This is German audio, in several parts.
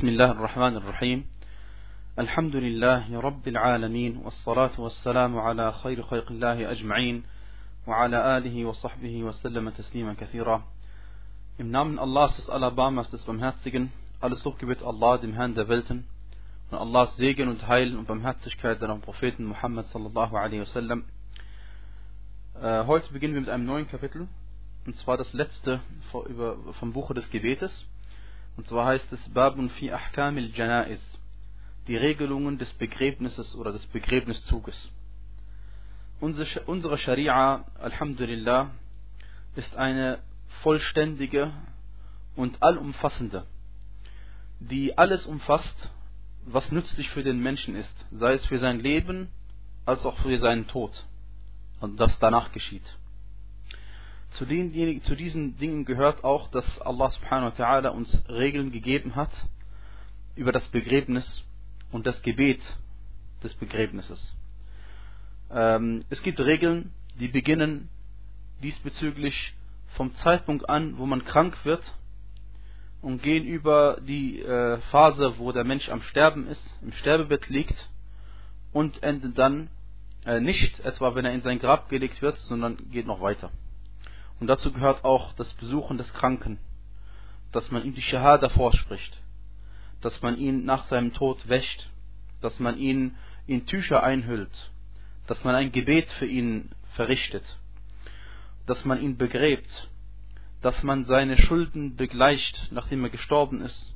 بسم الله الرحمن الرحيم الحمد لله رب العالمين والصلاة والسلام على خير خلق الله أجمعين وعلى آله وصحبه وسلم تسليما كثيرا Im Namen Allahs des Alabamas des Barmherzigen, alles Hochgebet Allah, dem Herrn der Welten, und Allahs Segen und Heil und Barmherzigkeit seinem Propheten Muhammad sallallahu alaihi wasallam. Äh, heute beginnen wir mit einem neuen Kapitel, und zwar das letzte vom Buche des Gebetes. Und zwar heißt es Babun fi Ahkamil Janaiz, die Regelungen des Begräbnisses oder des Begräbniszuges. Unsere Scharia, Alhamdulillah, ist eine vollständige und allumfassende, die alles umfasst, was nützlich für den Menschen ist, sei es für sein Leben als auch für seinen Tod und das danach geschieht. Zu, den, zu diesen Dingen gehört auch, dass Allah subhanahu wa ta'ala uns Regeln gegeben hat über das Begräbnis und das Gebet des Begräbnisses. Ähm, es gibt Regeln, die beginnen diesbezüglich vom Zeitpunkt an, wo man krank wird und gehen über die äh, Phase, wo der Mensch am Sterben ist, im Sterbebett liegt und enden dann äh, nicht etwa, wenn er in sein Grab gelegt wird, sondern geht noch weiter. Und dazu gehört auch das Besuchen des Kranken, dass man ihm die Shahada vorspricht, dass man ihn nach seinem Tod wäscht, dass man ihn in Tücher einhüllt, dass man ein Gebet für ihn verrichtet, dass man ihn begräbt, dass man seine Schulden begleicht, nachdem er gestorben ist,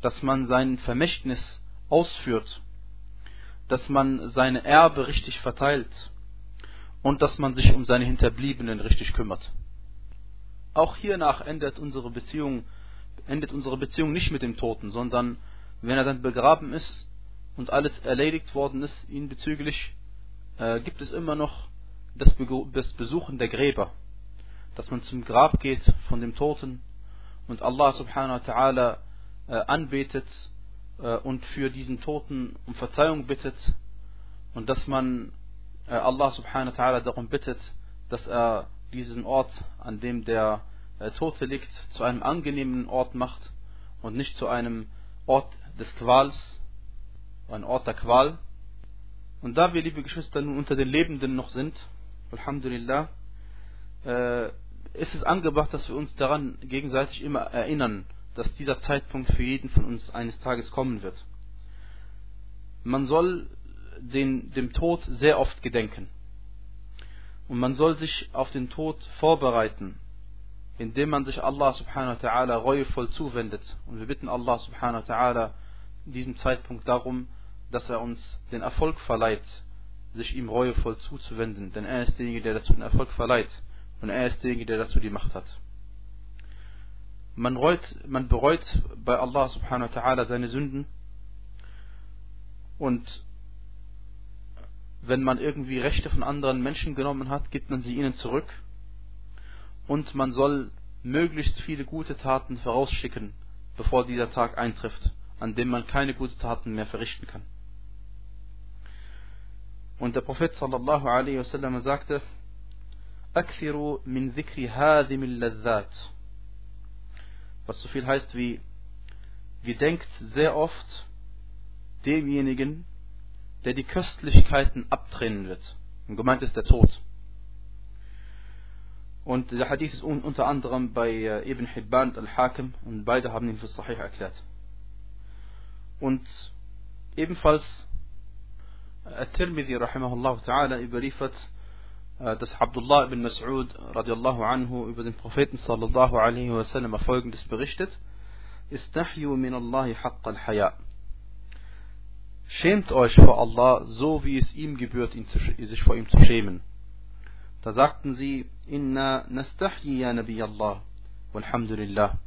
dass man sein Vermächtnis ausführt, dass man seine Erbe richtig verteilt und dass man sich um seine Hinterbliebenen richtig kümmert. Auch hiernach endet unsere Beziehung, endet unsere Beziehung nicht mit dem Toten, sondern wenn er dann begraben ist und alles erledigt worden ist, ihn bezüglich, äh, gibt es immer noch das, Be das Besuchen der Gräber, dass man zum Grab geht von dem Toten und Allah subhanahu wa ta'ala äh, anbetet äh, und für diesen Toten um Verzeihung bittet und dass man äh, Allah subhanahu wa ta'ala darum bittet, dass er diesen Ort, an dem der Tote liegt, zu einem angenehmen Ort macht und nicht zu einem Ort des Quals, ein Ort der Qual. Und da wir, liebe Geschwister, nun unter den Lebenden noch sind, Alhamdulillah, äh, ist es angebracht, dass wir uns daran gegenseitig immer erinnern, dass dieser Zeitpunkt für jeden von uns eines Tages kommen wird. Man soll den, dem Tod sehr oft gedenken. Und man soll sich auf den Tod vorbereiten, indem man sich Allah subhanahu wa ta'ala reuevoll zuwendet. Und wir bitten Allah subhanahu wa ta'ala in diesem Zeitpunkt darum, dass er uns den Erfolg verleiht, sich ihm reuevoll zuzuwenden. Denn er ist derjenige, der dazu den Erfolg verleiht. Und er ist derjenige, der dazu die Macht hat. Man, reut, man bereut bei Allah subhanahu wa ta'ala seine Sünden und wenn man irgendwie Rechte von anderen Menschen genommen hat, gibt man sie ihnen zurück. Und man soll möglichst viele gute Taten vorausschicken, bevor dieser Tag eintrifft, an dem man keine guten Taten mehr verrichten kann. Und der Prophet sallallahu alaihi wasallam sagte, Akthiru min dhikri hadhim ladhat. Was so viel heißt wie, gedenkt sehr oft demjenigen, der die Köstlichkeiten abtrennen wird. Und gemeint ist der Tod. Und der Hadith ist unter anderem bei äh, Ibn Hibban al-Hakim und beide haben ihn für Sahih erklärt. Und ebenfalls At-Tirmidhi rahimahullah ta'ala überliefert, äh, dass Abdullah ibn Mas'ud radiallahu anhu über den Propheten sallallahu alaihi wasallam folgendes berichtet: Istahyu min Allahi haqq al-haya. Schämt euch vor Allah, so wie es ihm gebührt, sich vor ihm zu schämen. Da sagten sie, Inna nastahyi ya Nabi Allah, walhamdulillah.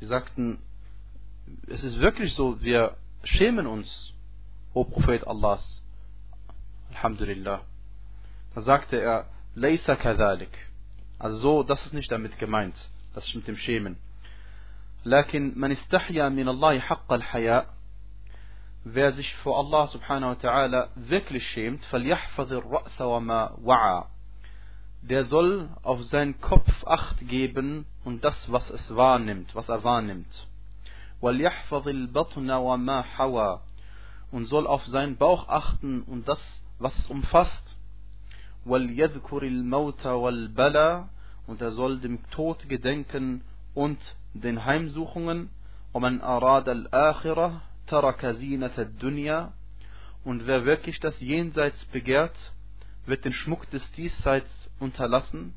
Sie sagten, es ist wirklich so, wir schämen uns, o Prophet Allahs, alhamdulillah. Da sagte er, Laysa kadhalik. Also so, das ist nicht damit gemeint, das ist mit dem Schämen. لكن من استحيا من الله حق الحياء wer sich vor Allah subhanahu wa ta'ala wirklich schämt, der soll auf seinen Kopf acht geben und das, was es wahrnimmt, was er wahrnimmt. Und soll auf seinen Bauch achten und das, was es umfasst. Und er soll dem Tod gedenken und den Heimsuchungen. Und wer wirklich das Jenseits begehrt, wird den Schmuck des Diesseits unterlassen.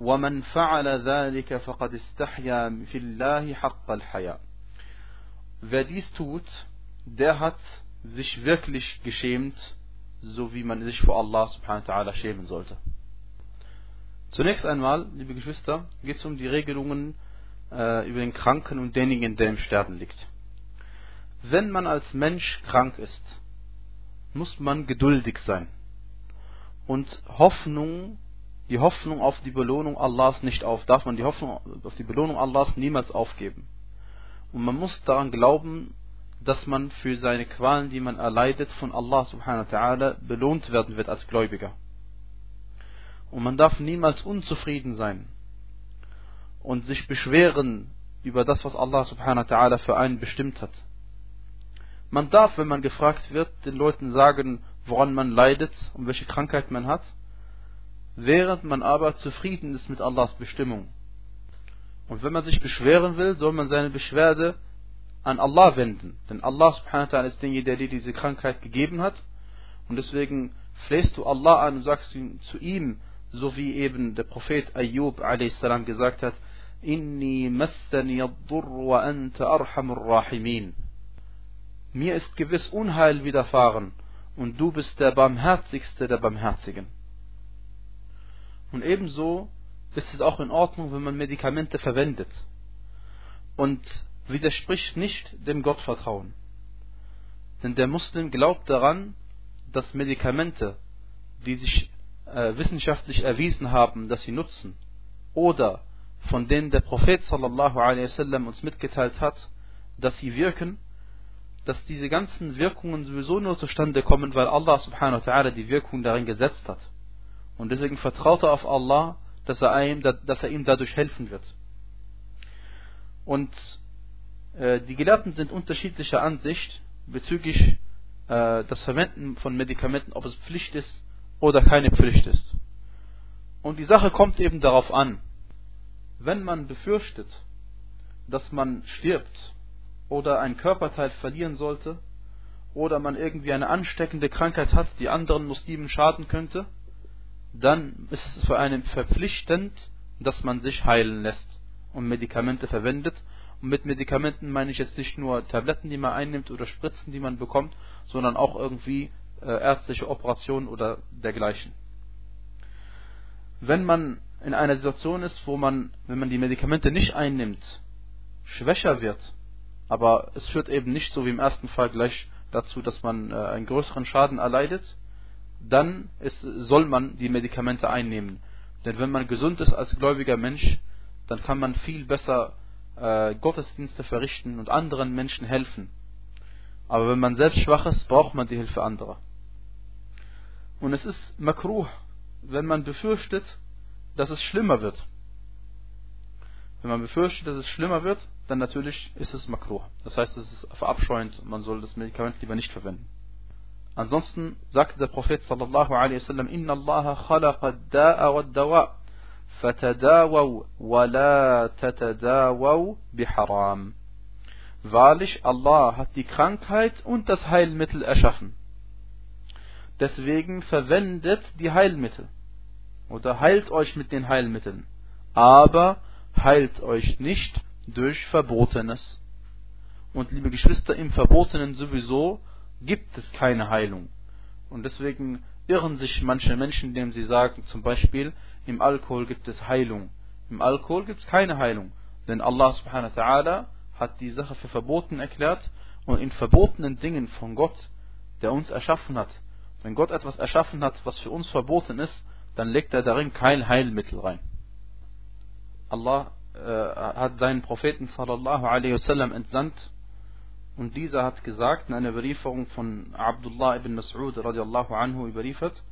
وَمَنْ فَعَلَ ذَلِكَ فَقَدْ اسْتَحْيَا فِي اللَّهِ حَقَّ الْحَيَاءِ Wer dies tut, der hat sich wirklich geschämt, so wie man sich vor Allah subhanahu wa ta'ala schämen sollte. Zunächst einmal, liebe Geschwister, geht es um die Regelungen äh, über den Kranken und denjenigen, der im Sterben liegt. Wenn man als Mensch krank ist, muss man geduldig sein und Hoffnung, die Hoffnung auf die Belohnung Allahs nicht auf, darf man die Hoffnung auf die Belohnung Allahs niemals aufgeben. Und man muss daran glauben, dass man für seine Qualen, die man erleidet, von Allah subhanahu wa ta'ala belohnt werden wird als Gläubiger. Und man darf niemals unzufrieden sein und sich beschweren über das, was Allah subhanahu wa ta'ala für einen bestimmt hat. Man darf, wenn man gefragt wird, den Leuten sagen, woran man leidet und welche Krankheit man hat, während man aber zufrieden ist mit Allahs Bestimmung. Und wenn man sich beschweren will, soll man seine Beschwerde an Allah wenden. Denn Allah subhanahu wa ta'ala ist derjenige, der dir diese Krankheit gegeben hat. Und deswegen flehst du Allah an und sagst zu ihm, so wie eben der Prophet Ayyub a.s. gesagt hat, Inni massani wa anta arhamur rahimin. Mir ist gewiss Unheil widerfahren und du bist der barmherzigste der Barmherzigen. Und ebenso ist es auch in Ordnung, wenn man Medikamente verwendet und widerspricht nicht dem Gottvertrauen. Denn der Muslim glaubt daran, dass Medikamente, die sich äh, wissenschaftlich erwiesen haben, dass sie nutzen, oder von denen der Prophet sallallahu alaihi uns mitgeteilt hat, dass sie wirken, dass diese ganzen Wirkungen sowieso nur zustande kommen, weil Allah subhanahu wa ta'ala die Wirkung darin gesetzt hat. Und deswegen vertraut er auf Allah, dass er ihm, dass er ihm dadurch helfen wird. Und äh, die Gelehrten sind unterschiedlicher Ansicht bezüglich äh, das Verwenden von Medikamenten, ob es Pflicht ist oder keine Pflicht ist. Und die Sache kommt eben darauf an, wenn man befürchtet, dass man stirbt oder ein Körperteil verlieren sollte oder man irgendwie eine ansteckende Krankheit hat, die anderen Muslimen schaden könnte, dann ist es für einen verpflichtend, dass man sich heilen lässt und Medikamente verwendet. Und mit Medikamenten meine ich jetzt nicht nur Tabletten, die man einnimmt oder Spritzen, die man bekommt, sondern auch irgendwie äh, ärztliche Operationen oder dergleichen. Wenn man in einer Situation ist, wo man, wenn man die Medikamente nicht einnimmt, schwächer wird, aber es führt eben nicht so wie im ersten Fall gleich dazu, dass man äh, einen größeren Schaden erleidet, dann ist, soll man die Medikamente einnehmen. Denn wenn man gesund ist als gläubiger Mensch, dann kann man viel besser äh, Gottesdienste verrichten und anderen Menschen helfen. Aber wenn man selbst schwach ist, braucht man die Hilfe anderer. Und es ist makruh, wenn man befürchtet, dass es schlimmer wird. Wenn man befürchtet, dass es schlimmer wird, dann natürlich ist es makruh. Das heißt, es ist verabscheuend, man soll das Medikament lieber nicht verwenden. Ansonsten sagte der Prophet sallallahu alaihi wasallam, Inna Allah khalaqa da'a wa dawa fatadawaw wa la tatadawaw biharam. Wahrlich, Allah hat die Krankheit und das Heilmittel erschaffen. Deswegen verwendet die Heilmittel oder heilt euch mit den Heilmitteln, aber heilt euch nicht durch Verbotenes. Und liebe Geschwister, im Verbotenen sowieso gibt es keine Heilung. Und deswegen irren sich manche Menschen, indem sie sagen, zum Beispiel, im Alkohol gibt es Heilung. Im Alkohol gibt es keine Heilung. Denn Allah subhanahu wa ta'ala hat die Sache für verboten erklärt und in verbotenen Dingen von Gott, der uns erschaffen hat. Wenn Gott etwas erschaffen hat, was für uns verboten ist, dann legt er darin kein Heilmittel rein. Allah äh, hat seinen Propheten sallallahu alaihi wasallam entsandt und dieser hat gesagt in einer Überlieferung von Abdullah ibn Mas'ud radiallahu anhu überliefert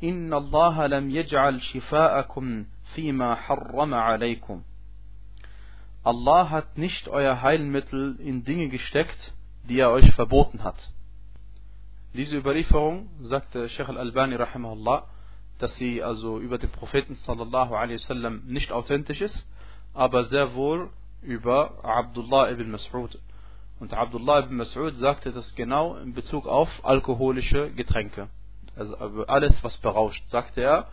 Inna Allah lam yaj'al shifa'akum fima harrama alaykum Allah hat nicht euer Heilmittel in Dinge gesteckt, die er euch verboten hat. Diese Überlieferung, sagte Sheikh al-Albani rahimahullah, dass sie also über den Propheten sallallahu alaihi wasallam nicht authentisch ist, aber sehr wohl über Abdullah ibn Mas'ud. Und Abdullah ibn Mas'ud sagte das genau in Bezug auf alkoholische Getränke. Also alles, was berauscht, sagte er.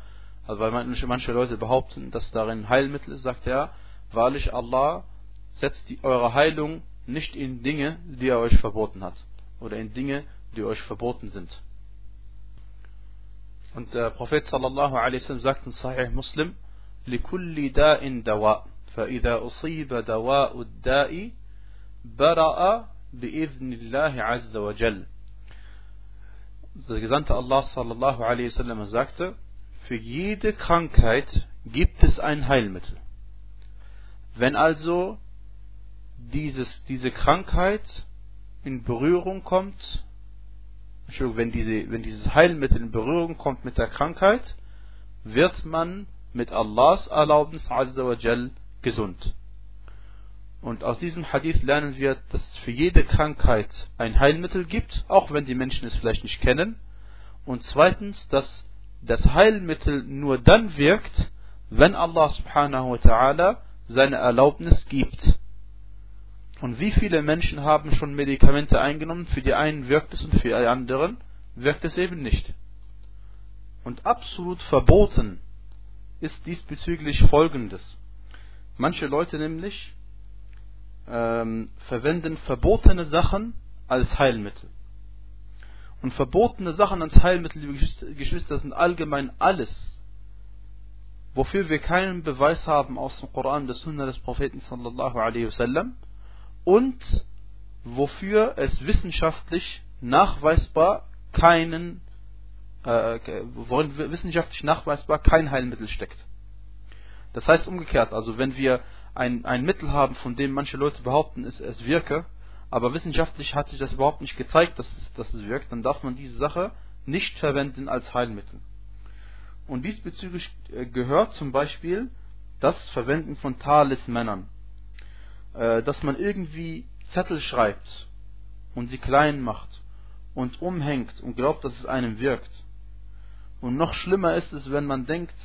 Also weil manche, Leute behaupten, dass darin Heilmittel ist, sagte er, wahrlich Allah setzt die, eure Heilung nicht in Dinge, die er euch verboten hat. Oder in Dinge, die euch verboten sind. Und der Prophet sallallahu alaihi wasallam sagt in Sahih Muslim, لكل داء دواء فإذا أصيب دواء الداء برأ بإذن الله عز وجل Der Gesandte Allah sallallahu alaihi wasallam sagte, für jede Krankheit gibt es ein Heilmittel. Wenn also dieses, diese Krankheit in Berührung kommt, wenn, diese, wenn dieses Heilmittel in Berührung kommt mit der Krankheit, wird man mit Allahs Erlaubnis Azzawajal gesund. Und aus diesem Hadith lernen wir, dass es für jede Krankheit ein Heilmittel gibt, auch wenn die Menschen es vielleicht nicht kennen. Und zweitens, dass das Heilmittel nur dann wirkt, wenn Allah subhanahu wa ta'ala seine Erlaubnis gibt. Und wie viele Menschen haben schon Medikamente eingenommen? Für die einen wirkt es und für die anderen wirkt es eben nicht. Und absolut verboten ist diesbezüglich Folgendes. Manche Leute nämlich ähm, verwenden verbotene Sachen als Heilmittel. Und verbotene Sachen als Heilmittel, liebe Geschwister, sind allgemein alles, wofür wir keinen Beweis haben aus dem Koran, des Sunna des Propheten sallallahu alaihi wasallam und wofür es wissenschaftlich nachweisbar keinen, äh, worin wissenschaftlich nachweisbar kein Heilmittel steckt. Das heißt umgekehrt, also wenn wir ein, ein Mittel haben, von dem manche Leute behaupten, es, es wirke, aber wissenschaftlich hat sich das überhaupt nicht gezeigt, dass, dass es wirkt, dann darf man diese Sache nicht verwenden als Heilmittel. Und diesbezüglich äh, gehört zum Beispiel das Verwenden von Talismännern. Äh, dass man irgendwie Zettel schreibt und sie klein macht und umhängt und glaubt, dass es einem wirkt. Und noch schlimmer ist es, wenn man denkt,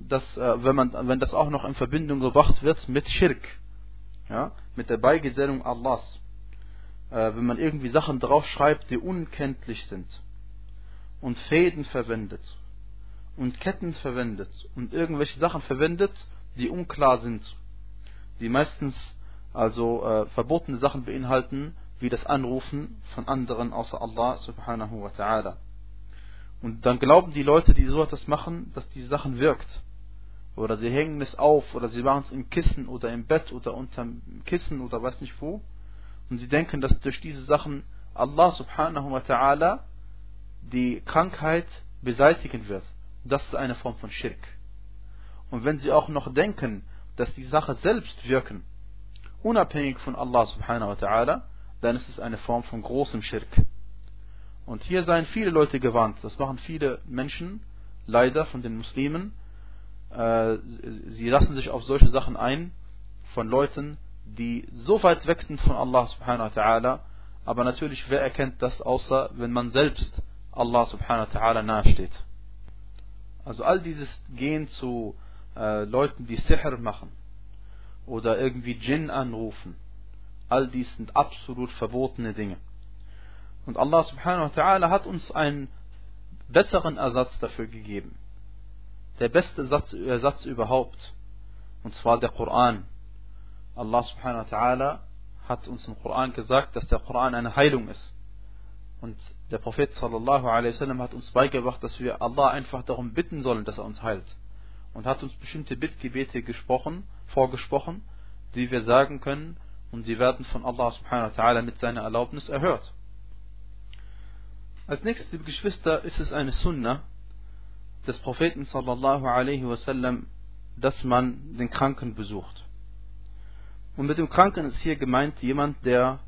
dass, äh, wenn, man, wenn das auch noch in Verbindung gebracht wird mit Schirk, ja, mit der Beigesellung Allahs. Äh, wenn man irgendwie Sachen draufschreibt, die unkenntlich sind und Fäden verwendet und Ketten verwendet und irgendwelche Sachen verwendet, die unklar sind, die meistens also äh, verbotene Sachen beinhalten, wie das Anrufen von anderen außer Allah subhanahu wa ta'ala. Und dann glauben die Leute, die so etwas machen, dass diese Sachen wirkt. Oder sie hängen es auf, oder sie machen es im Kissen oder im Bett oder unterm Kissen oder weiß nicht wo. Und sie denken, dass durch diese Sachen Allah subhanahu wa ta'ala die Krankheit beseitigen wird. Das ist eine Form von Schirk. Und wenn sie auch noch denken, dass die Sache selbst wirken, unabhängig von Allah subhanahu wa ta'ala, dann ist es eine Form von großem Schirk. Und hier seien viele Leute gewarnt. Das machen viele Menschen, leider von den Muslimen. Äh, sie lassen sich auf solche Sachen ein von Leuten, die so weit weg sind von Allah subhanahu wa ta'ala. Aber natürlich, wer erkennt das, außer wenn man selbst Allah subhanahu wa ta'ala nahesteht. Also all dieses Gehen zu äh, Leuten, die Sihr machen, oder irgendwie Djinn anrufen. All dies sind absolut verbotene Dinge. Und Allah subhanahu wa ta'ala hat uns einen besseren Ersatz dafür gegeben. Der beste Ersatz, Ersatz überhaupt. Und zwar der Koran. Allah subhanahu wa ta'ala hat uns im Koran gesagt, dass der Koran eine Heilung ist. Und der Prophet sallallahu alaihi wasallam hat uns beigebracht, dass wir Allah einfach darum bitten sollen, dass er uns heilt. Und hat uns bestimmte Bittgebete gesprochen, vorgesprochen, die wir sagen können und sie werden von Allah subhanahu wa ta'ala mit seiner Erlaubnis erhört. Als nächstes, liebe Geschwister, ist es eine Sunna des Propheten sallallahu alaihi wasallam, dass man den Kranken besucht. Und mit dem Kranken ist hier gemeint jemand, der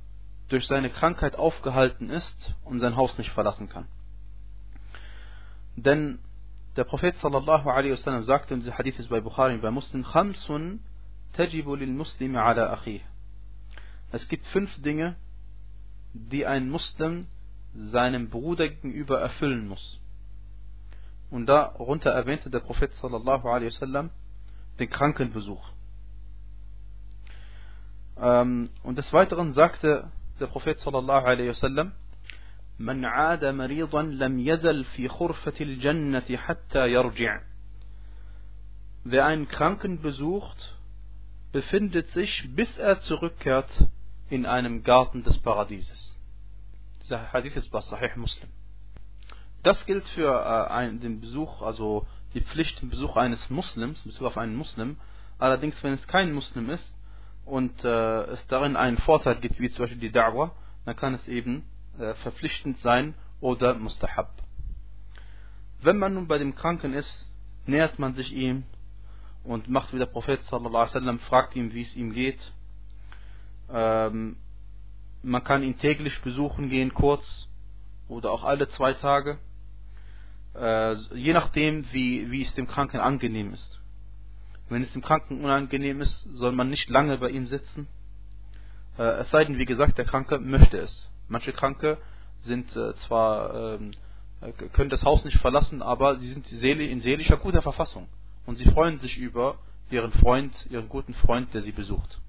durch seine Krankheit aufgehalten ist und sein Haus nicht verlassen kann. Denn der Prophet sallallahu alaihi wasallam sagte, und dieser Hadith ist bei Bukhari bei Muslim, Khamsun تجب للمسلم على أخيه Es gibt fünf Dinge, die ein Muslim seinem Bruder gegenüber erfüllen muss. Und darunter erwähnte der Prophet sallallahu alaihi wasallam den Krankenbesuch. Ähm, und des Weiteren sagte der Prophet sallallahu alaihi wasallam, من عاد مريضا لم يزل في خرفة الجنة حتى يرجع. Wer einen Kranken besucht, befindet sich, bis er zurückkehrt, in einem Garten des Paradieses. Dieser Hadith ist bei Sahih Muslim. Das gilt für äh, den Besuch, also die Pflicht, den Besuch eines Muslims, Besuch auf einen Muslim. Allerdings, wenn es kein Muslim ist und äh, es darin einen Vorteil gibt, wie zum Beispiel die Da'wah, dann kann es eben äh, verpflichtend sein oder mustahab. Wenn man nun bei dem Kranken ist, nähert man sich ihm und macht wie der Prophet sallallahu alaihi wasallam, fragt ihm, wie es ihm geht ähm, man kann ihn täglich besuchen gehen, kurz oder auch alle zwei Tage, äh, je nachdem, wie, wie es dem Kranken angenehm ist. Wenn es dem Kranken unangenehm ist, soll man nicht lange bei ihm sitzen. Äh, es sei denn, wie gesagt, der Kranke möchte es. Manche Kranke sind äh, zwar ähm, können das Haus nicht verlassen, aber sie sind in seelischer guter Verfassung und sie freuen sich über ihren Freund, ihren guten Freund, der sie besucht.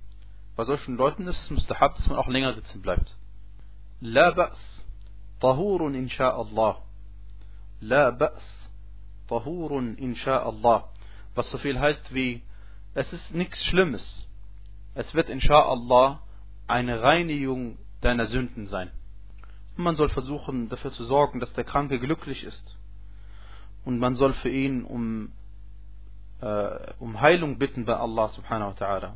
Bei solchen Leuten ist es mustahab, dass man auch länger sitzen bleibt. La ba's. Tahurun insha'Allah. La ba's. Tahurun insha'Allah. Was so viel heißt wie, es ist nichts Schlimmes. Es wird insha'Allah eine Reinigung deiner Sünden sein. Und man soll versuchen, dafür zu sorgen, dass der Kranke glücklich ist. Und man soll für ihn um, äh, um Heilung bitten bei Allah subhanahu wa ta'ala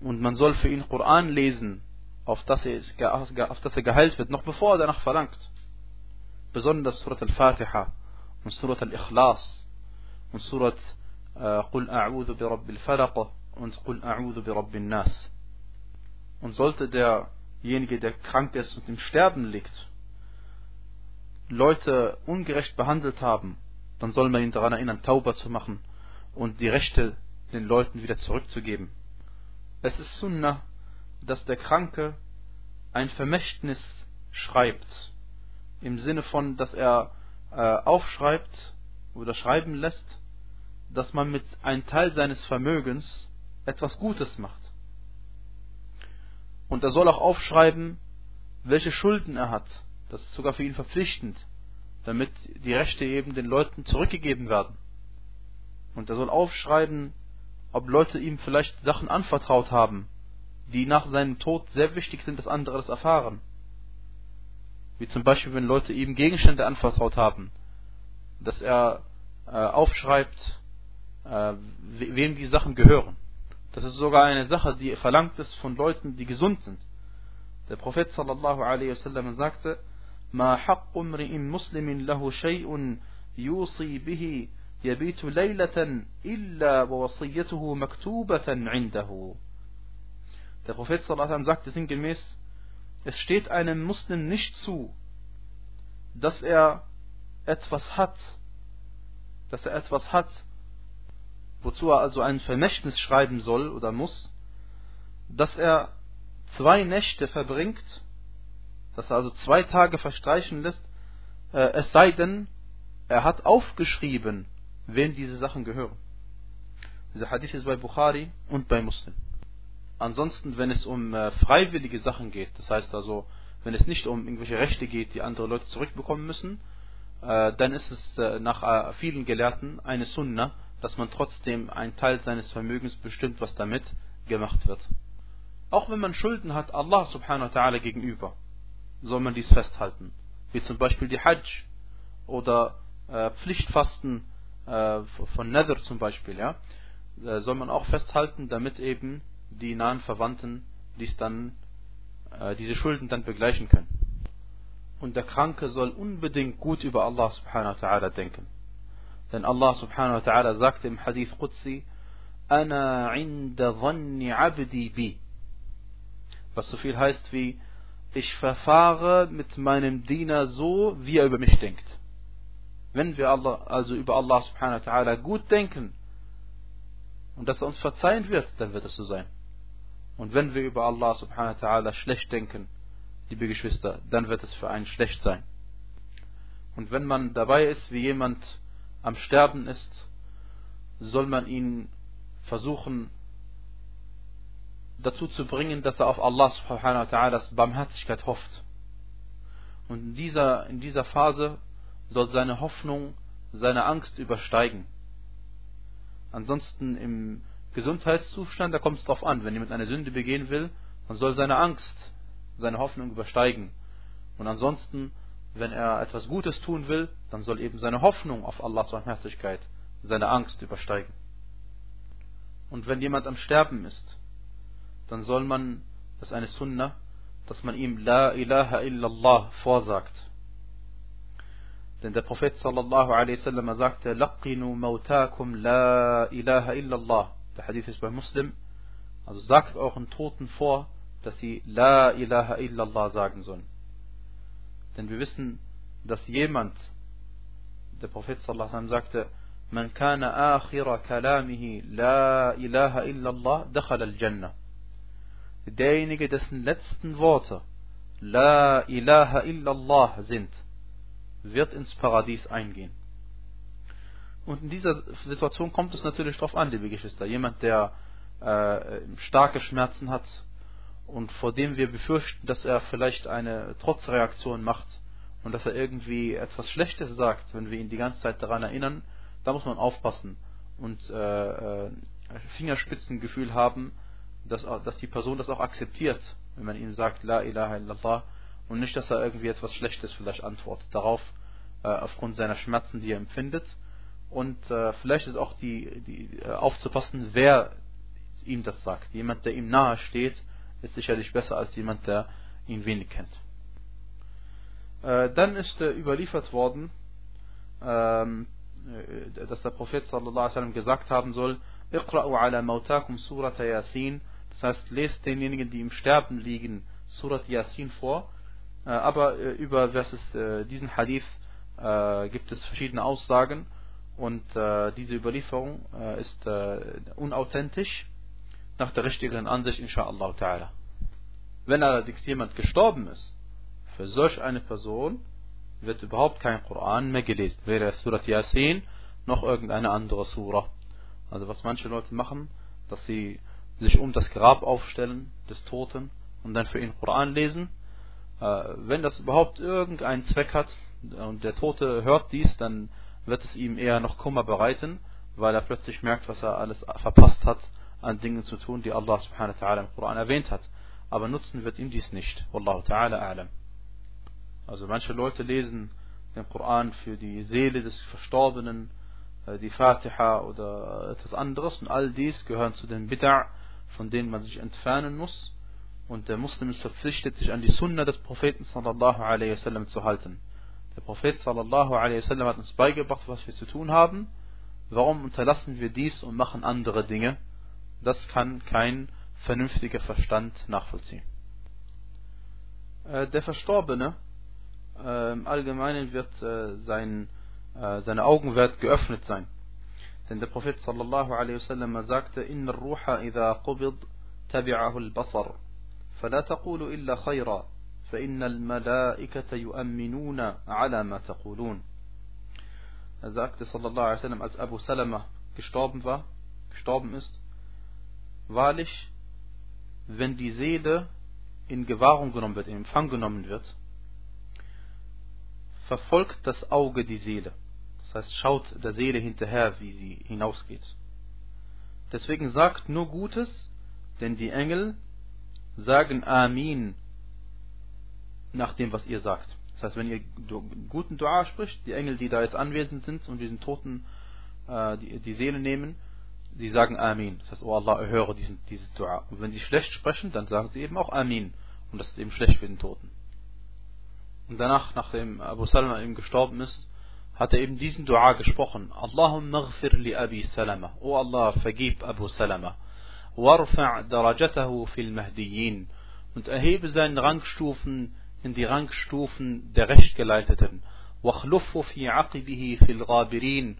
und man soll für ihn Koran lesen, auf das, er, auf das er geheilt wird, noch bevor er danach verlangt. Besonders Surat al-Fatiha und Surat al-Ikhlas und Surat Qul a'udhu bi Rabbil Falaq und Qul a'udhu bi Rabbil Nas. Und sollte derjenige, der krank ist und im Sterben liegt, Leute ungerecht behandelt haben, dann soll man ihn daran erinnern, Tauber zu machen und die Rechte den Leuten wieder zurückzugeben. Es ist Sunnah, dass der Kranke ein Vermächtnis schreibt. Im Sinne von, dass er äh, aufschreibt oder schreiben lässt, dass man mit einem Teil seines Vermögens etwas Gutes macht. Und er soll auch aufschreiben, welche Schulden er hat. Das ist sogar für ihn verpflichtend, damit die Rechte eben den Leuten zurückgegeben werden. Und er soll aufschreiben, ob Leute ihm vielleicht Sachen anvertraut haben, die nach seinem Tod sehr wichtig sind, dass andere das erfahren. Wie zum Beispiel, wenn Leute ihm Gegenstände anvertraut haben, dass er äh, aufschreibt, äh, wem die Sachen gehören. Das ist sogar eine Sache, die verlangt ist von Leuten, die gesund sind. Der Prophet sallallahu alaihi wasallam sagte: "Ma haqqu imri'in muslimin lahu shay'un yusi bihi يبيت ليلة إلا ووصيته مكتوبة عنده. Der Prophet sallallahu sagte sinngemäß, es steht einem Muslim nicht zu, dass er etwas hat, dass er etwas hat, wozu er also ein Vermächtnis schreiben soll oder muss, dass er zwei Nächte verbringt, dass er also zwei Tage verstreichen lässt, äh, es sei denn, er hat aufgeschrieben, wem diese Sachen gehören. Dieser Hadith ist bei Bukhari und bei Muslim. Ansonsten, wenn es um äh, freiwillige Sachen geht, das heißt also, wenn es nicht um irgendwelche Rechte geht, die andere Leute zurückbekommen müssen, äh, dann ist es äh, nach äh, vielen Gelehrten eine Sunna, dass man trotzdem einen Teil seines Vermögens bestimmt, was damit gemacht wird. Auch wenn man Schulden hat, Allah subhanahu wa ta'ala gegenüber, soll man dies festhalten. Wie zum Beispiel die Hajj oder äh, Pflichtfasten von Nether zum Beispiel, ja, äh, soll man auch festhalten, damit eben die nahen Verwandten dies dann, äh, diese Schulden dann begleichen können. Und der Kranke soll unbedingt gut über Allah subhanahu wa ta'ala denken. Denn Allah subhanahu wa ta'ala sagt im Hadith Qudsi, Ana inda dhanni abdi bi. Was so viel heißt wie, ich verfahre mit meinem Diener so, wie er über mich denkt. Wenn wir Allah, also über Allah subhanahu wa ta'ala gut denken, und dass er uns verzeihen wird, dann wird es so sein. Und wenn wir über Allah subhanahu wa ta'ala schlecht denken, liebe Geschwister, dann wird es für einen schlecht sein. Und wenn man dabei ist, wie jemand am Sterben ist, soll man ihn versuchen dazu zu bringen, dass er auf Allah subhanahu wa ta'ala's Barmherzigkeit hofft. Und in dieser, in dieser Phase soll seine Hoffnung seine Angst übersteigen. Ansonsten im Gesundheitszustand, da kommt es darauf an, wenn jemand eine Sünde begehen will, dann soll seine Angst seine Hoffnung übersteigen. Und ansonsten, wenn er etwas Gutes tun will, dann soll eben seine Hoffnung auf Allahs Barmherzigkeit seine Angst übersteigen. Und wenn jemand am Sterben ist, dann soll man, das ist eine Sunna, dass man ihm La ilaha illallah vorsagt. Denn der Prophet sallallahu alaihi wasallam sagte, Laqinu mautakum la ilaha illallah. Der Hadith ist bei Muslim. Also sagt euren Toten vor, dass sie La ilaha illallah sagen sollen. Denn wir wissen, dass jemand, der Prophet sallallahu alaihi wasallam sagte, Man kana akhira kalamihi La ilaha illallah, dakhala al-Jannah. Derjenige, dessen letzten Worte La ilaha illallah sind, wird ins Paradies eingehen. Und in dieser Situation kommt es natürlich darauf an, liebe Geschwister. Jemand, der äh, starke Schmerzen hat und vor dem wir befürchten, dass er vielleicht eine Trotzreaktion macht und dass er irgendwie etwas Schlechtes sagt, wenn wir ihn die ganze Zeit daran erinnern, da muss man aufpassen und äh, äh, Fingerspitzengefühl haben, dass, dass die Person das auch akzeptiert, wenn man ihm sagt, La ilaha illallah, und nicht, dass er irgendwie etwas Schlechtes vielleicht antwortet darauf, äh, aufgrund seiner Schmerzen, die er empfindet. Und äh, vielleicht ist auch die, die äh, aufzupassen, wer ihm das sagt. Jemand, der ihm nahe steht, ist sicherlich besser als jemand, der ihn wenig kennt. Äh, dann ist äh, überliefert worden, ähm, äh, dass der Prophet sallallahu alaihi wasallam gesagt haben soll, Iqra'u ala mautakum surat Yasin. Das heißt, lest denjenigen, die im Sterben liegen, Surat Yasin vor. Äh, aber äh, über versus äh, diesen Hadith gibt es verschiedene Aussagen und diese Überlieferung ist unauthentisch nach der richtigen Ansicht, inshallah ta'ala. Wenn allerdings jemand gestorben ist, für solch eine Person wird überhaupt kein Koran mehr gelesen, weder Surat Yasin noch irgendeine andere Surah. Also was manche Leute machen, dass sie sich um das Grab aufstellen des Toten und dann für ihn Koran lesen wenn das überhaupt irgendeinen Zweck hat und der Tote hört dies, dann wird es ihm eher noch Kummer bereiten, weil er plötzlich merkt, was er alles verpasst hat, an Dingen zu tun, die Allah subhanahu wa ta'ala im Koran erwähnt hat. Aber nutzen wird ihm dies nicht. Wallahu ta'ala a'lam. Also manche Leute lesen den Koran für die Seele des Verstorbenen, äh, die Fatiha oder etwas anderes und all dies gehören zu den Bid'a, von denen man sich entfernen muss und der Muslim ist verpflichtet, sich an die Sunna des Propheten sallallahu alaihi wasallam zu halten. Der Prophet sallallahu alaihi wasallam hat uns beigebracht, was wir zu tun haben. Warum unterlassen wir dies und machen andere Dinge? Das kann kein vernünftiger Verstand nachvollziehen. Äh, der Verstorbene, äh, im Allgemeinen wird äh, sein, seine Augen werden geöffnet sein. Denn der Prophet sallallahu alaihi wasallam sagte, Inna ruha idha qubid tabi'ahu al-basar. فلا تقولوا إلا خيرا فإن الملائكة يؤمنون على ما تقولون Er sagte sallallahu alaihi wasallam, als Abu Salama gestorben war, gestorben ist, wahrlich, wenn die Seele in Gewahrung genommen wird, in Empfang genommen wird, verfolgt das Auge die Seele. Das heißt, schaut der Seele hinterher, wie sie hinausgeht. Deswegen sagt nur Gutes, denn die Engel sagen Amin nach dem, was ihr sagt. Das heißt, wenn ihr guten Dua spricht, die Engel, die da jetzt anwesend sind und diesen Toten äh, die, die Seele nehmen, die sagen Amin. Das heißt, oh Allah, erhöre diesen, dieses Dua. Und wenn sie schlecht sprechen, dann sagen sie eben auch Amin. Und das ist eben schlecht für den Toten. Und danach, nachdem Abu Salama eben gestorben ist, hat er eben diesen Dua gesprochen. Allahumma ghfir li Abi Salama. Oh Allah, vergib Abu Salama وارفع درجته في المهديين und erhebe seinen Rangstufen in die Rangstufen der Rechtgeleiteten واخلفه في عقبه في الغابرين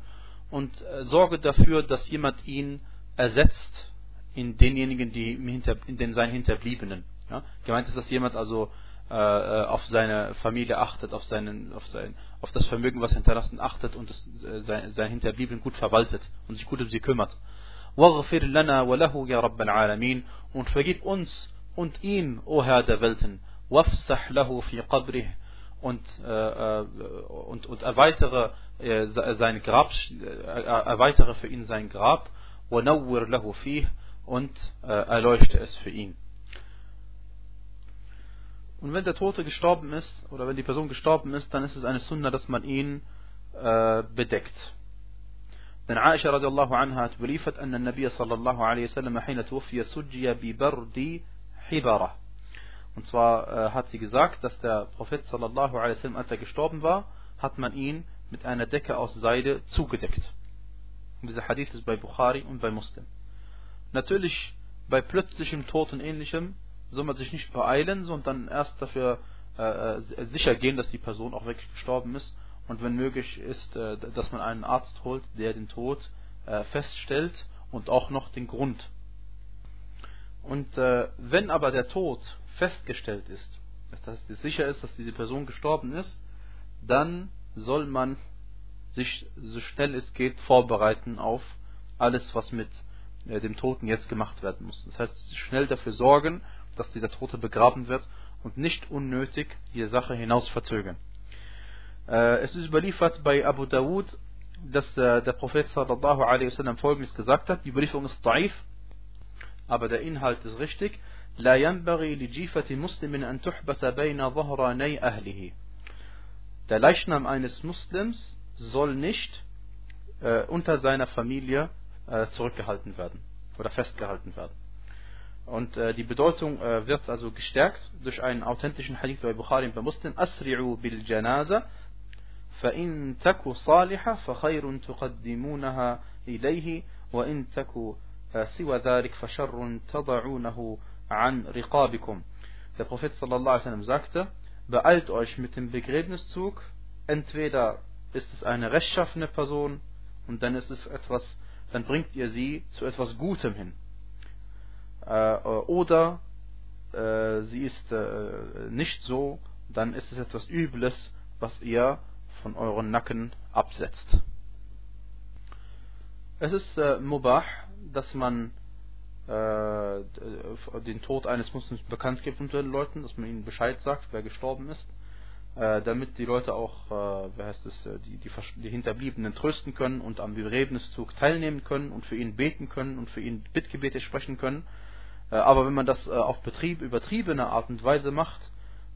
und sorge dafür, dass jemand ihn ersetzt in denjenigen, die hinter, in den seinen Hinterbliebenen. Ja? Gemeint ist, dass jemand also äh, äh, auf seine Familie achtet, auf, seinen, auf, sein, auf das Vermögen, was er hinterlassen achtet und das, äh, sein, sein Hinterbliebenen gut verwaltet und sich gut um sie kümmert. Waghfir lana walahu ya Rabbil Alamin. Und vergib uns und ihm, O Herr der Welten. Wafsah lahu fi qabrih. Und, äh, äh, und, und erweitere äh, sein Grab, äh, erweitere für ihn sein Grab. Wanawwir lahu fih. Und äh, erleuchte es für ihn. Und wenn der Tote gestorben ist, oder wenn die Person gestorben ist, dann ist es eine Sunna, dass man ihn äh, bedeckt. Denn Aisha radiallahu anha hat beliefert, أن النبي صلى الله عليه وسلم حين توفي سجي ببرد حبرة. Und zwar äh, hat sie gesagt, dass der Prophet sallallahu alaihi wasallam, als er gestorben war, hat man ihn mit einer Decke aus Seide zugedeckt. Und dieser Hadith ist bei Bukhari und bei Muslim. Natürlich bei plötzlichem Tod und ähnlichem soll man sich nicht beeilen, sondern erst dafür äh, äh, sicher gehen, dass die Person auch wirklich gestorben ist. und wenn möglich ist, äh, dass man einen Arzt holt, der den Tod äh, feststellt und auch noch den Grund. Und äh, wenn aber der Tod festgestellt ist, dass das sicher ist, dass diese Person gestorben ist, dann soll man sich so schnell es geht vorbereiten auf alles, was mit dem Toten jetzt gemacht werden muss. Das heißt, schnell dafür sorgen, dass dieser Tote begraben wird und nicht unnötig die Sache hinaus verzögern. Äh, es ist überliefert bei Abu Dawud, dass äh, der Prophet sallallahu alaihi wasallam folgendes gesagt hat. Die Überlieferung ist daif, aber der Inhalt ist richtig. لا ينبغي لجيفة مسلم أن تحبس بين ظهراني أهله. Der Leichnam eines Muslims soll nicht äh, unter seiner Familie äh, zurückgehalten werden oder festgehalten werden. Und äh, die Bedeutung äh, wird also gestärkt durch einen authentischen Hadith bei Bukhari und bei Muslim. Asri'u bil janaza فإن تك صالحة فخير تقدمونها إليه وإن تك سوى ذلك فشر تضعونه عن رقابكم. Der Prophet sallallahu alaihi wasallam sagte, beeilt euch mit dem Begräbniszug, entweder ist es eine rechtschaffene Person und dann ist es etwas, dann bringt ihr sie zu etwas Gutem hin. Äh, oder äh, sie ist äh, nicht so, dann ist es etwas Übles, was ihr von euren Nacken absetzt. Es ist äh, mubah, dass man äh, den Tod eines Muslims bekannt gibt unter den Leuten, dass man ihnen Bescheid sagt, wer gestorben ist, äh, damit die Leute auch, äh, wer heißt es, äh, die, die, die Hinterbliebenen trösten können und am Begräbniszug teilnehmen können und für ihn beten können und für ihn Bittgebete sprechen können. Äh, aber wenn man das äh, auf Betrieb, übertriebene Art und Weise macht,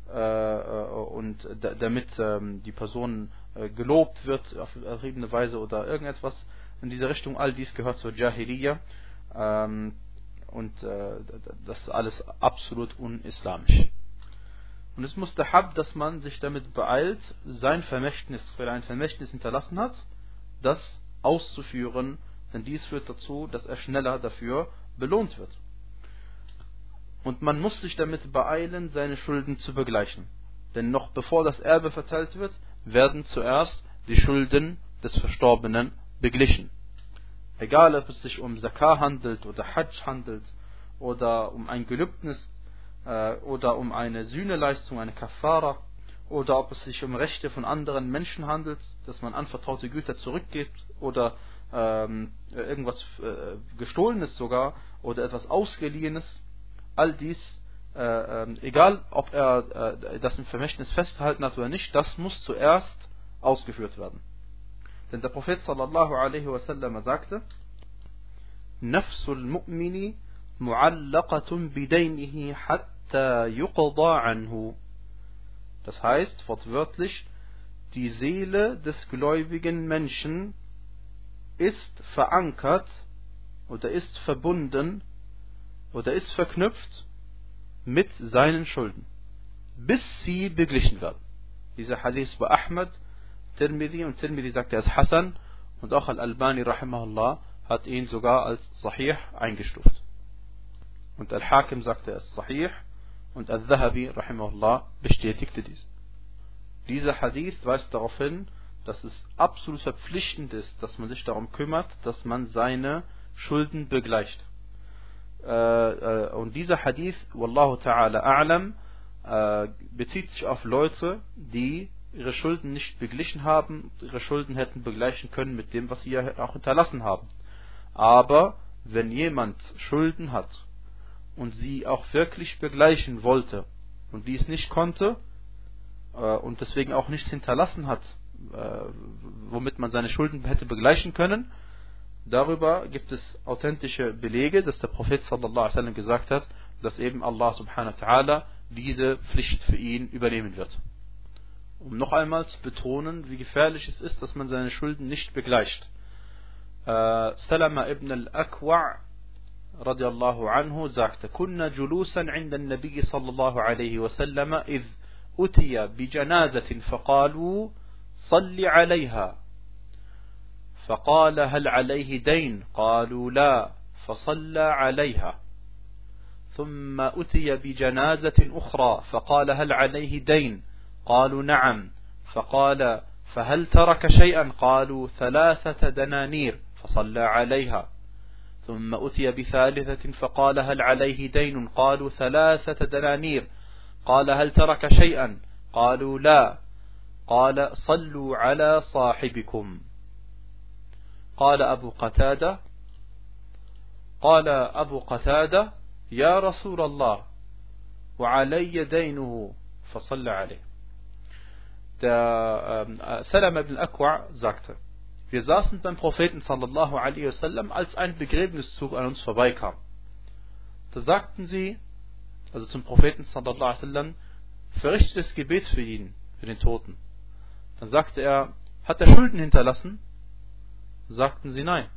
und damit ähm, die Person gelobt wird auf übertriebene Weise oder irgendetwas in dieser Richtung, all dies gehört zur Jahiliya ähm, und das ist alles absolut unislamisch. Und es muss der Hab, dass man sich damit beeilt, sein Vermächtnis, weil er ein Vermächtnis hinterlassen hat, das auszuführen, denn dies führt dazu, dass er schneller dafür belohnt wird. Und man muss sich damit beeilen, seine Schulden zu begleichen. Denn noch bevor das Erbe verteilt wird, werden zuerst die Schulden des Verstorbenen beglichen. Egal, ob es sich um Zakah handelt oder Hajj handelt oder um ein Gelübnis äh, oder um eine Sühneleistung, eine Kafara, oder ob es sich um Rechte von anderen Menschen handelt, dass man anvertraute Güter zurückgibt oder ähm, irgendwas äh, Gestohlenes sogar oder etwas Ausgeliehenes, all dies, äh, äh, egal ob er äh, das im Vermächtnis festgehalten hat oder nicht, das muss zuerst ausgeführt werden. Denn der Prophet sallallahu alaihi wasallam sagte, Nafsul mu'mini mu'allaqatun bidaynihi hatta anhu. Das heißt wortwörtlich, die Seele des gläubigen Menschen ist verankert oder ist verbunden oder ist verknüpft mit seinen Schulden, bis sie beglichen werden. Dieser Hadith bei Ahmad, Tirmidhi und Tirmidhi sagt, er ist Hassan und auch Al-Albani rahimahullah hat ihn sogar als Sahih eingestuft. Und Al-Hakim sagt, er ist Sahih und Al-Zahabi rahimahullah bestätigte dies. Dieser Hadith weist darauf hin, dass es absolut verpflichtend ist, dass man sich darum kümmert, dass man seine Schulden begleicht. Äh, äh, und dieser Hadith, Wallahu ta'ala a'lam, äh, bezieht sich auf Leute, die ihre Schulden nicht beglichen haben, ihre Schulden hätten begleichen können mit dem, was sie ja auch hinterlassen haben. Aber wenn jemand Schulden hat und sie auch wirklich begleichen wollte und dies nicht konnte äh, und deswegen auch nichts hinterlassen hat, äh, womit man seine Schulden hätte begleichen können, darüber gibt es authentische Belege, dass der Prophet sallallahu alaihi wasallam gesagt hat, dass eben Allah subhanahu wa ta'ala diese Pflicht für ihn übernehmen wird. Um noch einmal zu betonen, wie gefährlich es ist, dass man seine Schulden nicht begleicht. Äh, Salama ibn al-Akwa' رضي الله عنه sagte كنا جلوسا عند النبي صلى الله عليه وسلم إذ أتي بجنازة فقالوا صل عليها فقال هل عليه دين؟ قالوا لا فصلى عليها. ثم أتي بجنازة أخرى فقال هل عليه دين؟ قالوا نعم. فقال فهل ترك شيئا؟ قالوا ثلاثة دنانير فصلى عليها. ثم أتي بثالثة فقال هل عليه دين؟ قالوا ثلاثة دنانير. قال هل ترك شيئا؟ قالوا لا. قال صلوا على صاحبكم. قال أبو قتادة قال أبو قتادة يا رسول الله وعلي دينه فصلى عليه der äh, Salam ibn Akwa sagte, wir saßen beim Propheten sallallahu alaihi wasallam, als ein Begräbniszug an uns vorbeikam. Da sagten sie, also zum Propheten sallallahu alaihi wasallam, verrichtet das Gebet für ihn, für den Toten. Dann sagte er, hat er Schulden hinterlassen? Sagten sie nein.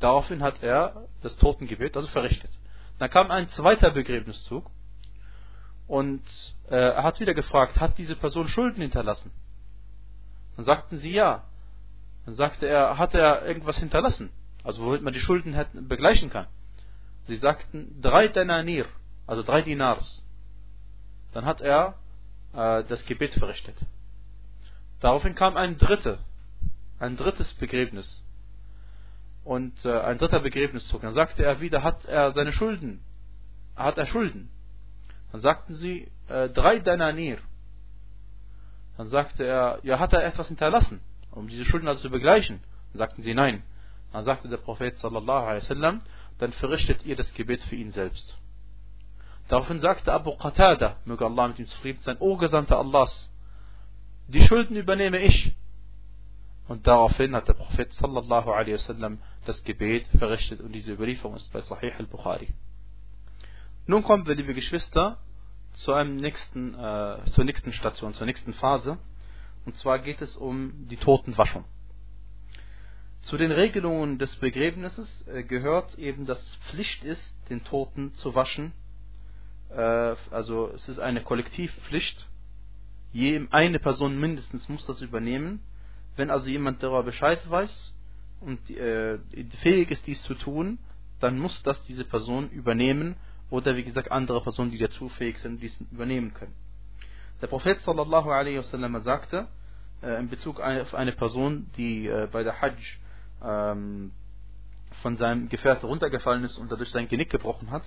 Daraufhin hat er das Totengebet also verrichtet. Dann kam ein zweiter Begräbniszug und äh, er hat wieder gefragt, hat diese Person Schulden hinterlassen? Dann sagten sie ja. Dann sagte er, hat er irgendwas hinterlassen? Also womit man die Schulden begleichen kann. Sie sagten drei Denanir, also drei Dinars. Dann hat er äh, das Gebet verrichtet. Daraufhin kam ein dritter, ein drittes Begräbnis. Und äh, ein dritter Begräbniszug. Dann sagte er wieder, hat er seine Schulden, hat er Schulden? Dann sagten sie, äh, drei Dananir. Dann sagte er, ja, hat er etwas hinterlassen, um diese Schulden also zu begleichen? Dann sagten sie, nein. Dann sagte der Prophet sallallahu alaihi wasallam, dann verrichtet ihr das Gebet für ihn selbst. Daraufhin sagte Abu Qatada, möge Allah mit ihm zufrieden sein, O Gesandter Allahs, die Schulden übernehme ich. Und daraufhin hat der Prophet sallallahu alaihi wasallam das Gebet verrichtet und diese Überlieferung ist bei Sahih al-Bukhari. Nun kommen wir, liebe Geschwister, zu einem nächsten, äh, zur nächsten Station, zur nächsten Phase. Und zwar geht es um die Totenwaschung. Zu den Regelungen des Begräbnisses äh, gehört eben, dass es Pflicht ist, den Toten zu waschen. Äh, also es ist eine Kollektivpflicht. Je, eine Person mindestens muss das übernehmen. Wenn also jemand darüber Bescheid weiß und äh, fähig ist, dies zu tun, dann muss das diese Person übernehmen oder wie gesagt andere Personen, die dazu fähig sind, dies übernehmen können. Der Prophet sallallahu alaihi wasallam sagte äh, in Bezug auf eine Person, die äh, bei der Hajj ähm, von seinem Gefährte runtergefallen ist und dadurch sein Genick gebrochen hat,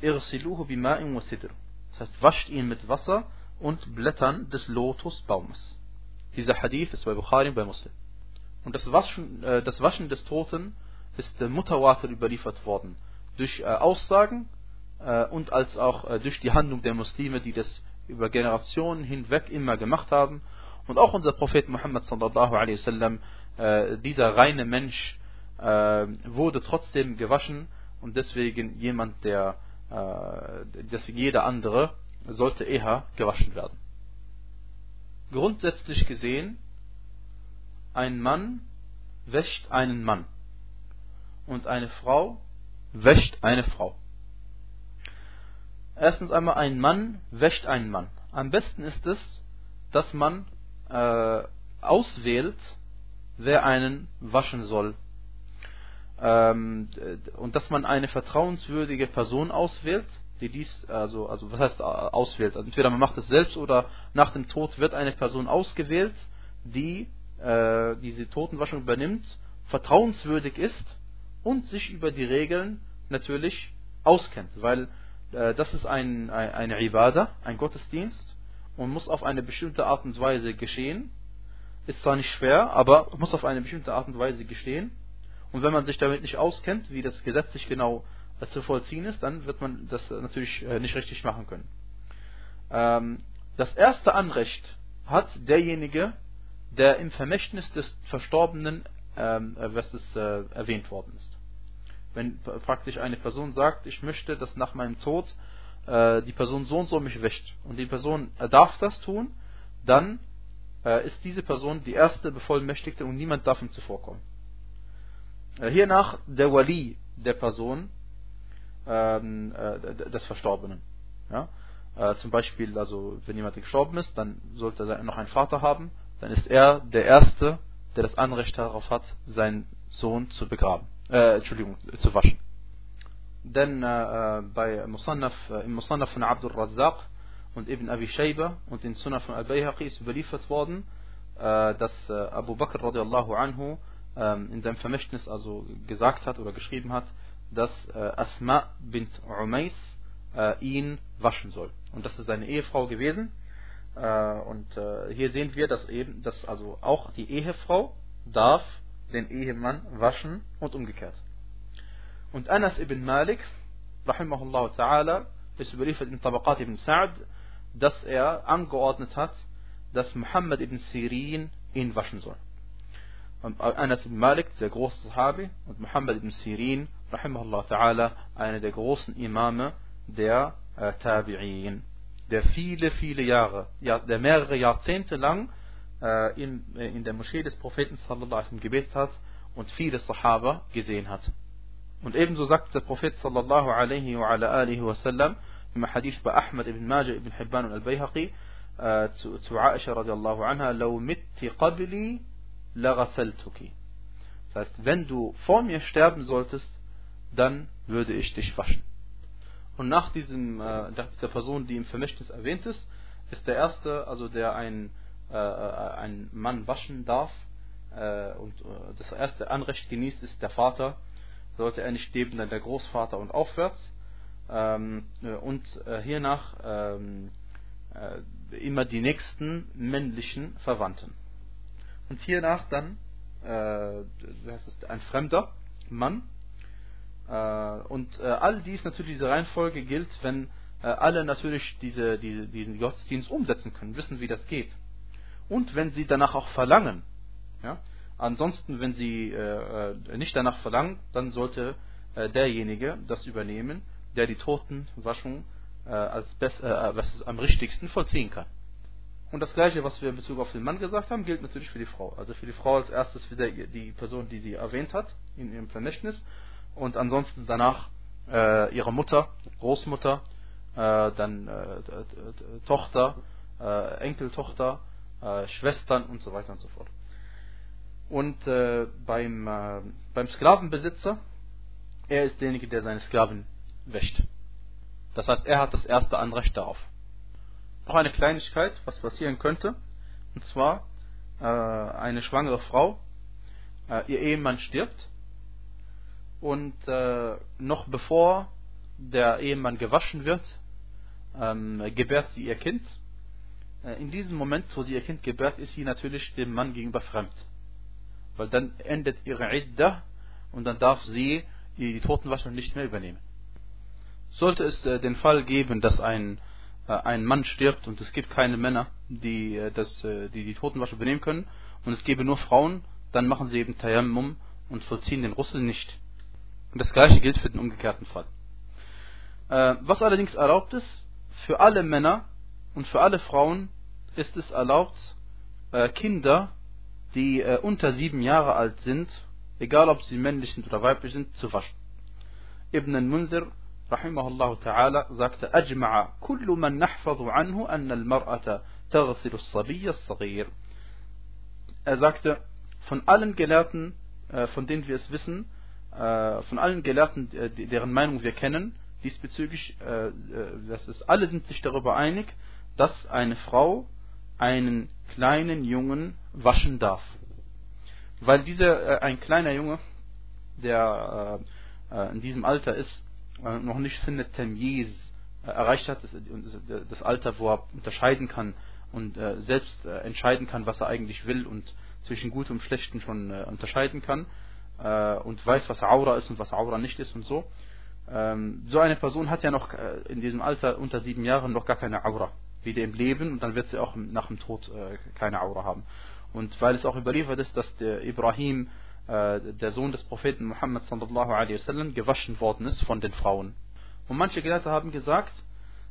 irsiluhu bima'in wa sidr. Das heißt, wascht ihn mit Wasser und Blättern des Lotusbaumes. Dieser Hadith ist bei Bukhari und bei Muslim. Und das Waschen, äh, das Waschen des Toten ist äh, Mutawatir überliefert worden. Durch äh, Aussagen äh, und als auch äh, durch die Handlung der Muslime, die das über Generationen hinweg immer gemacht haben. Und auch unser Prophet Muhammad sallallahu alaihi wasallam, äh, dieser reine Mensch, wurde trotzdem gewaschen und deswegen jemand, der, deswegen jeder andere, sollte eher gewaschen werden. Grundsätzlich gesehen, ein Mann wäscht einen Mann und eine Frau wäscht eine Frau. Erstens einmal, ein Mann wäscht einen Mann. Am besten ist es, dass man äh, auswählt, wer einen waschen soll. Ähm, und dass man eine vertrauenswürdige Person auswählt, die dies, also, also was heißt äh, auswählt? Also entweder man macht es selbst oder nach dem Tod wird eine Person ausgewählt, die äh, diese Totenwaschung übernimmt, vertrauenswürdig ist und sich über die Regeln natürlich auskennt, weil äh, das ist ein, ein, eine Ibadah, ein Gottesdienst und muss auf eine bestimmte Art und Weise geschehen. Ist zwar nicht schwer, aber muss auf eine bestimmte Art und Weise geschehen. Und wenn man sich damit nicht auskennt, wie das gesetzlich genau äh, zu vollziehen ist, dann wird man das natürlich äh, nicht richtig machen können. Ähm, das erste Anrecht hat derjenige, der im Vermächtnis des Verstorbenen ähm, äh, was ist, äh, erwähnt worden ist. Wenn praktisch eine Person sagt, ich möchte, dass nach meinem Tod die Person so und so mich wäscht und die Person darf das tun, dann ist diese Person die erste Bevollmächtigte und niemand darf ihm zuvorkommen. Hiernach der Wali der Person ähm, äh, des Verstorbenen. Ja? zum Beispiel, also wenn jemand gestorben ist, dann sollte er noch einen Vater haben, dann ist er der Erste, der das Anrecht darauf hat, seinen Sohn zu begraben, äh, Entschuldigung, zu waschen. Denn äh, bei Musannaf, äh, im Musannaf von Abdul Razzaq und Ibn Abi Shayba und in Sunnah von Al-Bayhaqi ist überliefert worden, äh, dass äh, Abu Bakr radiallahu anhu äh, in seinem Vermächtnis also gesagt hat oder geschrieben hat, dass äh, Asma bint Umais äh, ihn waschen soll. Und das ist seine Ehefrau gewesen. Äh, und äh, hier sehen wir, dass eben, dass also auch die Ehefrau darf den Ehemann waschen und umgekehrt. Und Anas ibn Malik, rahimahullah ta'ala, ist überliefert in Tabaqat ibn Sa'd, dass er angeordnet hat, dass Muhammad ibn Sirin ihn waschen soll. Und Anas ibn Malik, der große Sahabi, und Muhammad ibn Sirin, rahimahullah ta'ala, einer der großen Imame der äh, Tabi'in der viele, viele Jahre, ja, der mehrere Jahrzehnte lang äh, in, äh, in der Moschee des Propheten sallallahu alaihi wasallam gebetet hat und viele Sahaba gesehen hat. Und ebenso sagt der Prophet sallallahu alaihi wa ala alihi wasallam im Hadith bei Ahmad ibn Majah ibn Hibban und al-Bayhaqi äh, zu, zu Aisha radiallahu anha, لو مت قبلي لغسلتك. Das heißt, wenn du vor mir sterben solltest, dann würde ich dich waschen. Und nach diesem, äh, dieser Person, die im Vermächtnis erwähnt ist, ist der erste, also der ein, äh, äh ein Mann waschen darf äh, und äh, das erste Anrecht genießt, ist der Vater. Sollte er nicht leben, dann der Großvater und aufwärts. Ähm, äh, und hiernach ähm, immer die nächsten männlichen Verwandten. Und hiernach dann, wie heißt es, ein fremder Mann, äh, und äh, all dies natürlich diese Reihenfolge gilt, wenn äh, alle natürlich diese, diese, diesen Gottesdienst umsetzen können, wissen, wie das geht. Und wenn sie danach auch verlangen. Ja? Ansonsten, wenn sie nicht danach verlangen, dann sollte derjenige das übernehmen, der die Totenwaschung als best, was am richtigsten vollziehen kann. Und das gleiche, was wir in Bezug auf den Mann gesagt haben, gilt natürlich für die Frau. Also für die Frau als erstes wieder die Person, die sie erwähnt hat in ihrem Vermächtnis und ansonsten danach äh, ihre Mutter, Großmutter, äh, dann äh, Tochter, äh, Enkeltochter, äh, Schwestern und so weiter und so fort. Und äh, beim, beim Sklavenbesitzer, er ist derjenige, der seine Sklaven wäscht. Das heißt, er hat das erste Anrecht darauf. Noch eine Kleinigkeit, was passieren könnte, und zwar eine schwangere Frau, ihr Ehemann stirbt und äh, noch bevor der Ehemann gewaschen wird, ähm, gebärt sie ihr Kind. Äh, in diesem Moment, wo sie ihr Kind gebärt, ist sie natürlich dem Mann gegenüber fremd. Weil dann endet ihre Idda und dann darf sie die, Totenwaschung nicht mehr übernehmen. Sollte es äh, den Fall geben, dass ein, äh, ein Mann stirbt und es gibt keine Männer, die, äh, das, äh, die die Totenwaschung übernehmen können und es gäbe nur Frauen, dann machen sie eben Tayammum und vollziehen den Russel nicht. Und das gleiche gilt für den umgekehrten Fall. Äh, was allerdings erlaubt ist, für alle Männer und für alle Frauen ist es erlaubt, äh, Kinder, die äh, unter sieben Jahre alt sind, egal ob sie männlich sind oder weiblich sind, zu waschen. Ibn al-Munzir rahimahullah ta'ala sagte, أجمع كل من نحفظ عنه أن المرأة تغسل الصبي الصغير. Er sagte, von allen Gelehrten, von denen wir es wissen, äh, von allen Gelehrten, äh, deren Meinung wir kennen, diesbezüglich, äh, das ist, alle sind sich darüber einig, dass eine Frau einen kleinen Jungen waschen darf. Weil dieser, ein kleiner Junge, der äh, in diesem Alter ist, noch nicht Sinne Tamyiz erreicht hat, das, das, Alter, wo er unterscheiden kann und selbst entscheiden kann, was er eigentlich will und zwischen Gut und Schlechten schon unterscheiden kann und weiß, was Aura ist und was Aura nicht ist und so. Ähm, so eine Person hat ja noch in diesem Alter unter sieben Jahren noch gar keine Aura. Weder im Leben und dann wird sie auch nach dem Tod keine Aura haben. Und weil es auch überliefert ist, dass der Ibrahim, äh, der Sohn des Propheten Muhammad sallallahu alaihi wasallam, gewaschen worden ist von den Frauen. Und manche Gelehrte haben gesagt,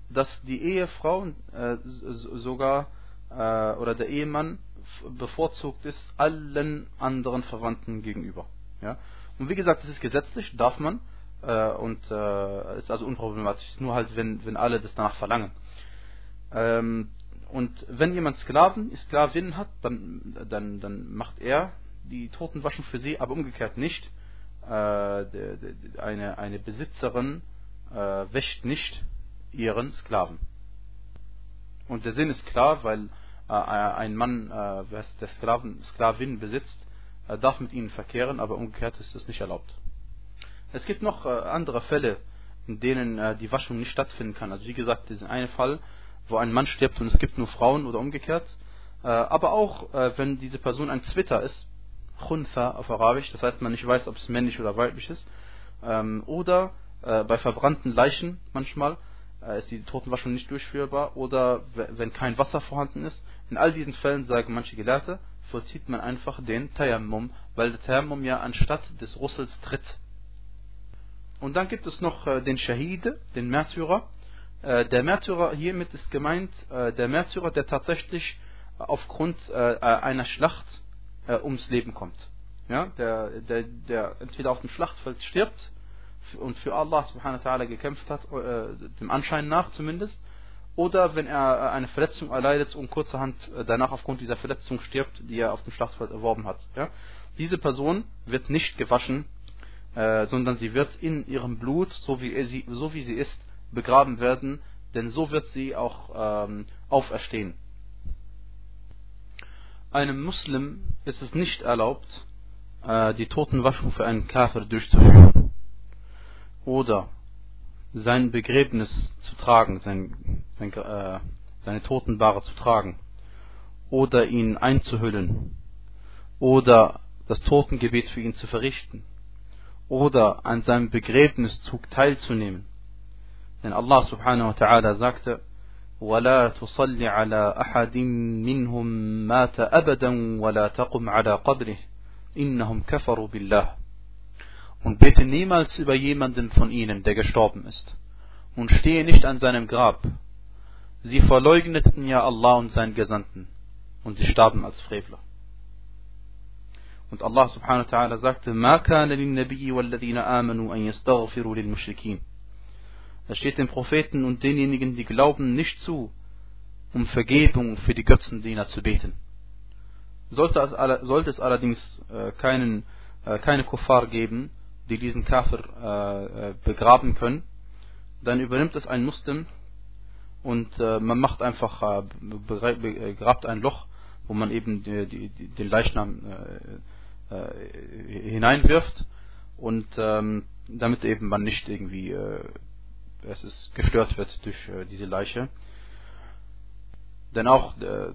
dass die Ehefrau äh, sogar äh, oder der Ehemann bevorzugt ist allen anderen Verwandten gegenüber. Ja? Und wie gesagt, das ist gesetzlich, darf man äh, und äh, ist also unproblematisch. Nur halt, wenn, wenn alle das danach verlangen. Ähm, und wenn jemand Sklaven, Sklavinnen hat, dann, dann, dann macht er die Totenwaschen für sie, aber umgekehrt nicht. Äh, eine, eine Besitzerin äh, wäscht nicht ihren Sklaven. Und der Sinn ist klar, weil äh, ein Mann, äh, der Sklaven, Sklavinnen besitzt, äh, darf mit ihnen verkehren, aber umgekehrt ist das nicht erlaubt. Es gibt noch äh, andere Fälle, in denen äh, die Waschung nicht stattfinden kann. Also wie gesagt, dieser eine Fall, wo ein Mann stirbt und es gibt nur Frauen oder umgekehrt. Äh, aber auch, wenn diese Person ein Zwitter ist, Khunfa auf Arabisch, das heißt, man nicht weiß, ob es männlich oder weiblich ist. Ähm, oder bei verbrannten Leichen manchmal ist die Totenwaschung nicht durchführbar. Oder wenn kein Wasser vorhanden ist. In all diesen Fällen, sagen manche Gelehrte, vollzieht man einfach den Tayammum, weil der Tayammum ja anstatt des Russels tritt. Und dann gibt es noch den Shahide, den Märtyrer. Äh, der Märtyrer hiermit ist gemeint, äh, der Märtyrer, der tatsächlich aufgrund äh, einer Schlacht ums Leben kommt. Ja, der, der, der entweder auf dem Schlachtfeld stirbt und für Allah subhanahu wa ta'ala gekämpft hat, dem Anschein nach zumindest, oder wenn er eine Verletzung erleidet und kurzerhand danach aufgrund dieser Verletzung stirbt, die er auf dem Schlachtfeld erworben hat. Ja? Diese Person wird nicht gewaschen, äh, sondern sie wird in ihrem Blut, so wie, sie, so wie sie ist, begraben werden, denn so wird sie auch ähm, auferstehen. Einem Muslim ist es nicht erlaubt, äh, die Totenwaschung für einen Kafir durchzuführen oder sein Begräbnis zu tragen, sein, sein, äh, seine Totenbare zu tragen oder ihn einzuhüllen oder das Totengebet für ihn zu verrichten oder an seinem Begräbniszug teilzunehmen denn Allah subhanahu wa ta'ala sagte, ولا تصل على أحد منهم مات أبدا ولا تقم على قبره إنهم كفروا بالله Und bete niemals über jemanden von ihnen, der gestorben ist. Und stehe nicht an seinem Grab. Sie verleugneten ja Allah und seinen Gesandten. Und sie starben als Frevler. Und Allah subhanahu wa ta'ala sagte, ما كان للنبي والذين آمنوا أن يستغفروا للمشركين es steht den Propheten und denjenigen, die glauben, nicht zu, um Vergebung für die Götzendiener zu beten. Sollte es, sollte es allerdings äh, keinen, äh, keine Kuffar geben, die diesen Kafir äh, begraben können, dann übernimmt es ein Muslim und man macht einfach, begrabt ein Loch, wo man eben die, die, den Leichnam hineinwirft und ähm, damit eben man nicht irgendwie es ist gestört wird durch äh, diese Leiche. Denn auch äh,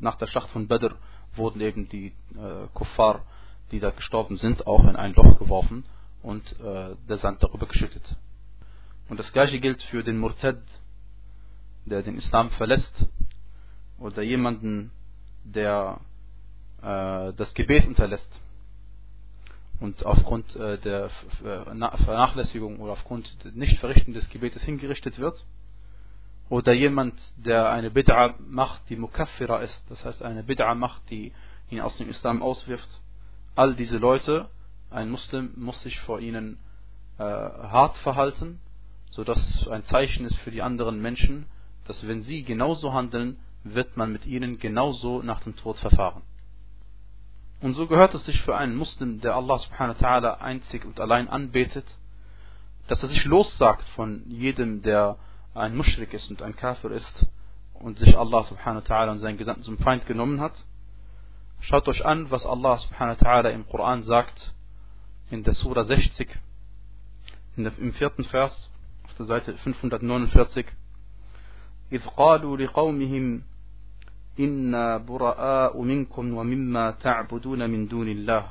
nach der Schlacht von Badr wurden eben die äh, Kuffar, die da gestorben sind, auch in ein Loch geworfen und äh, der Sand darüber geschüttet. Und das gleiche gilt für den Murtad, der den Islam verlässt, oder jemanden, der äh, das Gebet unterlässt und aufgrund äh, der Vernachlässigung oder aufgrund des Nichtverrichten des Gebetes hingerichtet wird. Oder jemand, der eine Bid'a macht, die Mukaffira ist, das heißt eine Bid'a macht, die ihn aus dem Islam auswirft. All diese Leute, ein Muslim muss sich vor ihnen äh, hart verhalten, sodass es ein Zeichen ist für die anderen Menschen, dass wenn sie genauso handeln, wird man mit ihnen genauso nach dem Tod verfahren. Und so gehört es sich für einen Muslim, der Allah subhanahu wa ta'ala einzig und allein anbetet, dass er sich lossagt von jedem, der ein Mushrik ist und ein Kafir ist und sich Allah subhanahu wa ta'ala und seinen Gesandten zum Feind genommen hat. Schaut euch an, was Allah subhanahu wa ta'ala im Koran sagt in der Sura 60, der, im vierten Vers, auf der Seite 549. إذ قالوا لقومهم إنا براء منكم ومما تعبدون من دون الله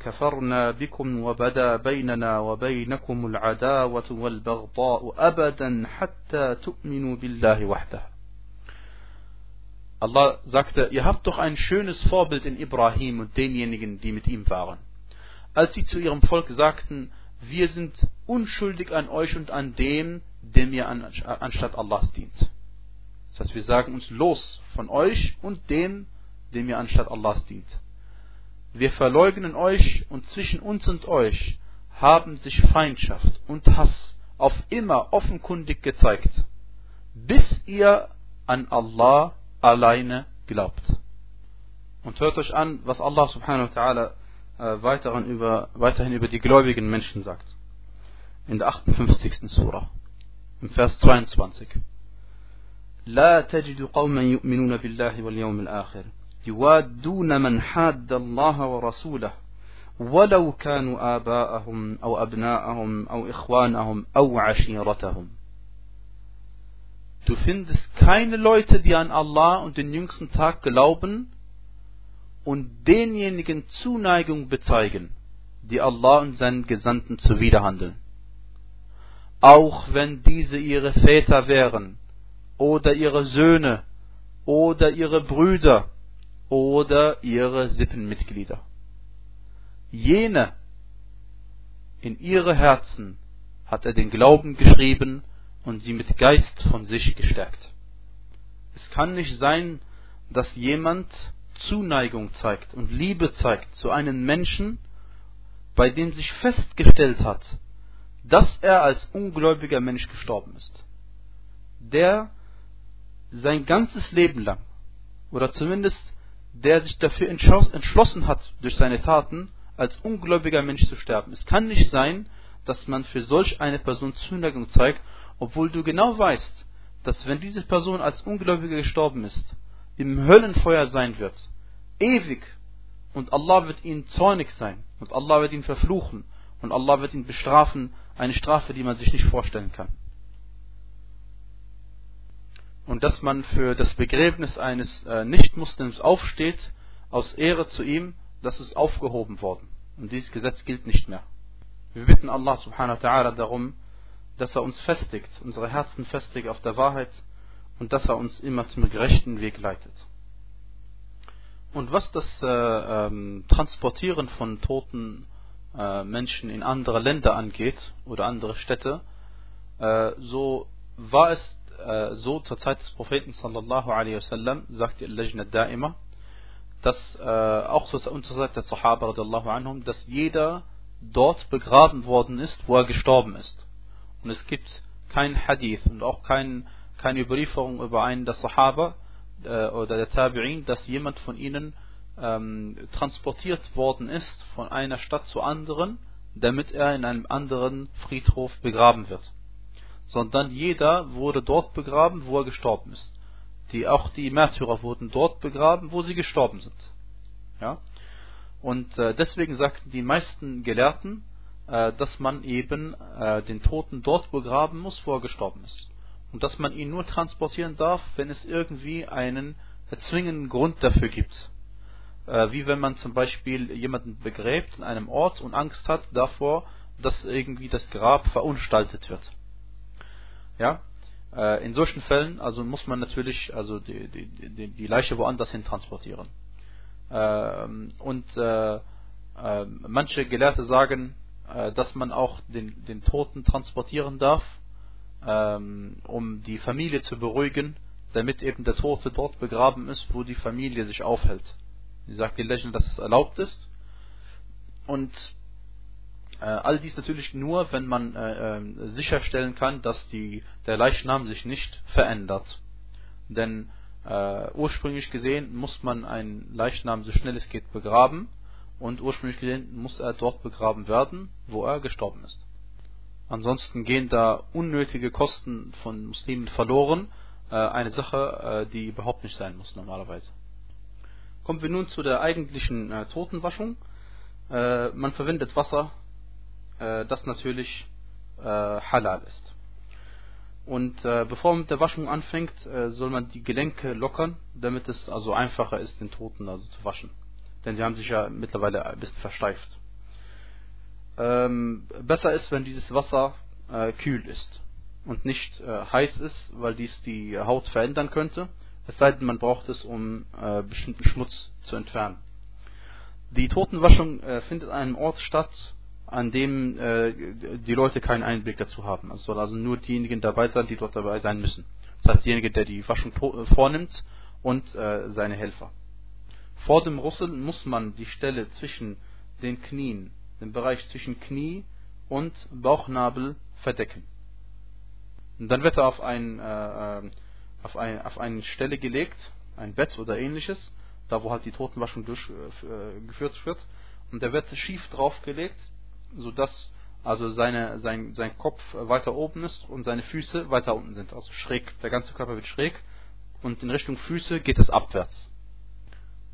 كفرنا بكم وبدا بيننا وبينكم العداوة والبغضاء أبدا حتى تؤمنوا بالله وحده Allah sagte, ihr habt doch ein schönes Vorbild in Ibrahim und denjenigen, die mit ihm waren. Als sie zu ihrem Volk sagten, wir sind unschuldig an euch und an dem, dem ihr an, anstatt Allahs dient. Das heißt, wir sagen uns los von euch und dem, dem ihr anstatt Allahs dient. Wir verleugnen euch und zwischen uns und euch haben sich Feindschaft und Hass auf immer offenkundig gezeigt, bis ihr an Allah alleine glaubt. Und hört euch an, was Allah subhanahu wa ta'ala äh, weiterhin, über, weiterhin über die gläubigen Menschen sagt. In der 58. Surah, im Vers 22. لا تجد قوما يؤمنون بالله واليوم الآخر يوادون من حاد الله ورسوله ولو كانوا آباءهم أو أبناءهم أو إخوانهم أو عشيرتهم Du findest keine Leute, die an Allah und den jüngsten Tag glauben und denjenigen Zuneigung bezeigen, die Allah und seinen Gesandten zuwiderhandeln. Auch wenn diese ihre Väter wären, oder ihre Söhne, oder ihre Brüder, oder ihre Sippenmitglieder. Jene in ihre Herzen hat er den Glauben geschrieben und sie mit Geist von sich gestärkt. Es kann nicht sein, dass jemand Zuneigung zeigt und Liebe zeigt zu einem Menschen, bei dem sich festgestellt hat, dass er als ungläubiger Mensch gestorben ist. Der sein ganzes Leben lang, oder zumindest der sich dafür entschlossen hat, durch seine Taten als ungläubiger Mensch zu sterben. Es kann nicht sein, dass man für solch eine Person Zuneigung zeigt, obwohl du genau weißt, dass wenn diese Person als Ungläubiger gestorben ist, im Höllenfeuer sein wird, ewig, und Allah wird ihn zornig sein, und Allah wird ihn verfluchen, und Allah wird ihn bestrafen, eine Strafe, die man sich nicht vorstellen kann. Und dass man für das Begräbnis eines äh, Nicht-Muslims aufsteht, aus Ehre zu ihm, das ist aufgehoben worden. Und dieses Gesetz gilt nicht mehr. Wir bitten Allah subhanahu wa ta'ala darum, dass er uns festigt, unsere Herzen festigt auf der Wahrheit und dass er uns immer zum gerechten Weg leitet. Und was das äh, ähm, Transportieren von toten äh, Menschen in andere Länder angeht oder andere Städte, äh, so war es äh, so zur Zeit des Propheten sallallahu alaihi wasallam, sagt die Lejna Da'ima, dass äh, auch zur Zeit der Sahaba radiallahu anhum, dass jeder dort begraben worden ist, wo er gestorben ist. Und es gibt kein Hadith und auch kein, keine Überlieferung über einen der Sahaba äh, oder der Tabi'in, dass jemand von ihnen ähm, transportiert worden ist von einer Stadt zur anderen, damit er in einem anderen Friedhof begraben wird. Sondern jeder wurde dort begraben, wo er gestorben ist. Die, auch die Märtyrer wurden dort begraben, wo sie gestorben sind. Ja? Und äh, deswegen sagten die meisten Gelehrten, äh, dass man eben äh, den Toten dort begraben muss, wo er gestorben ist. Und dass man ihn nur transportieren darf, wenn es irgendwie einen zwingenden Grund dafür gibt. Äh, wie wenn man zum Beispiel jemanden begräbt in einem Ort und Angst hat davor, dass irgendwie das Grab verunstaltet wird. Ja, in solchen Fällen also muss man natürlich also die, die, die Leiche woanders hin transportieren. Ähm, und manche Gelehrte sagen, äh, dass man auch den, den Toten transportieren darf, um die Familie zu beruhigen, damit eben der Tote dort begraben ist, wo die Familie sich aufhält. Sie sagt die Legend, dass es erlaubt ist. Und äh, all dies natürlich nur, wenn man äh, äh, sicherstellen kann, dass die, der Leichnam sich nicht verändert. Denn äh, ursprünglich gesehen muss man einen Leichnam so schnell es geht begraben und ursprünglich gesehen muss er dort begraben werden, wo er gestorben ist. Ansonsten gehen da unnötige Kosten von Muslimen verloren, äh, eine Sache, äh, die überhaupt nicht sein muss normalerweise. Kommen wir nun zu der eigentlichen äh, Totenwaschung. Man verwendet Wasser, das natürlich halal ist. Und bevor man mit der Waschung anfängt, soll man die Gelenke lockern, damit es also einfacher ist, den Toten also zu waschen. Denn sie haben sich ja mittlerweile ein bisschen versteift. Ähm, besser ist, wenn dieses Wasser äh, kühl ist und nicht äh, heiß ist, weil dies die Haut verändern könnte. Es sei denn, man braucht es, um äh, bestimmten Schmutz zu entfernen. Die Totenwaschung äh, findet an einem Ort statt, an dem äh, die Leute keinen Einblick dazu haben. Es soll also nur diejenigen dabei sein, die dort dabei sein müssen. Das heißt, derjenige, der die Waschung äh, vornimmt und seine Helfer. Vor dem Russel muss man die Stelle zwischen den Knien, den Bereich zwischen Knie und Bauchnabel verdecken. Und dann wird er auf, ein, äh, äh auf, ein, auf eine Stelle gelegt, ein Bett oder ähnliches, da wo halt die Totenwaschung durchgeführt äh, wird. Und der wird schief draufgelegt, sodass also seine, sein, sein Kopf weiter oben ist und seine Füße weiter unten sind. Also schräg, der ganze Körper wird schräg und in Richtung Füße geht es abwärts.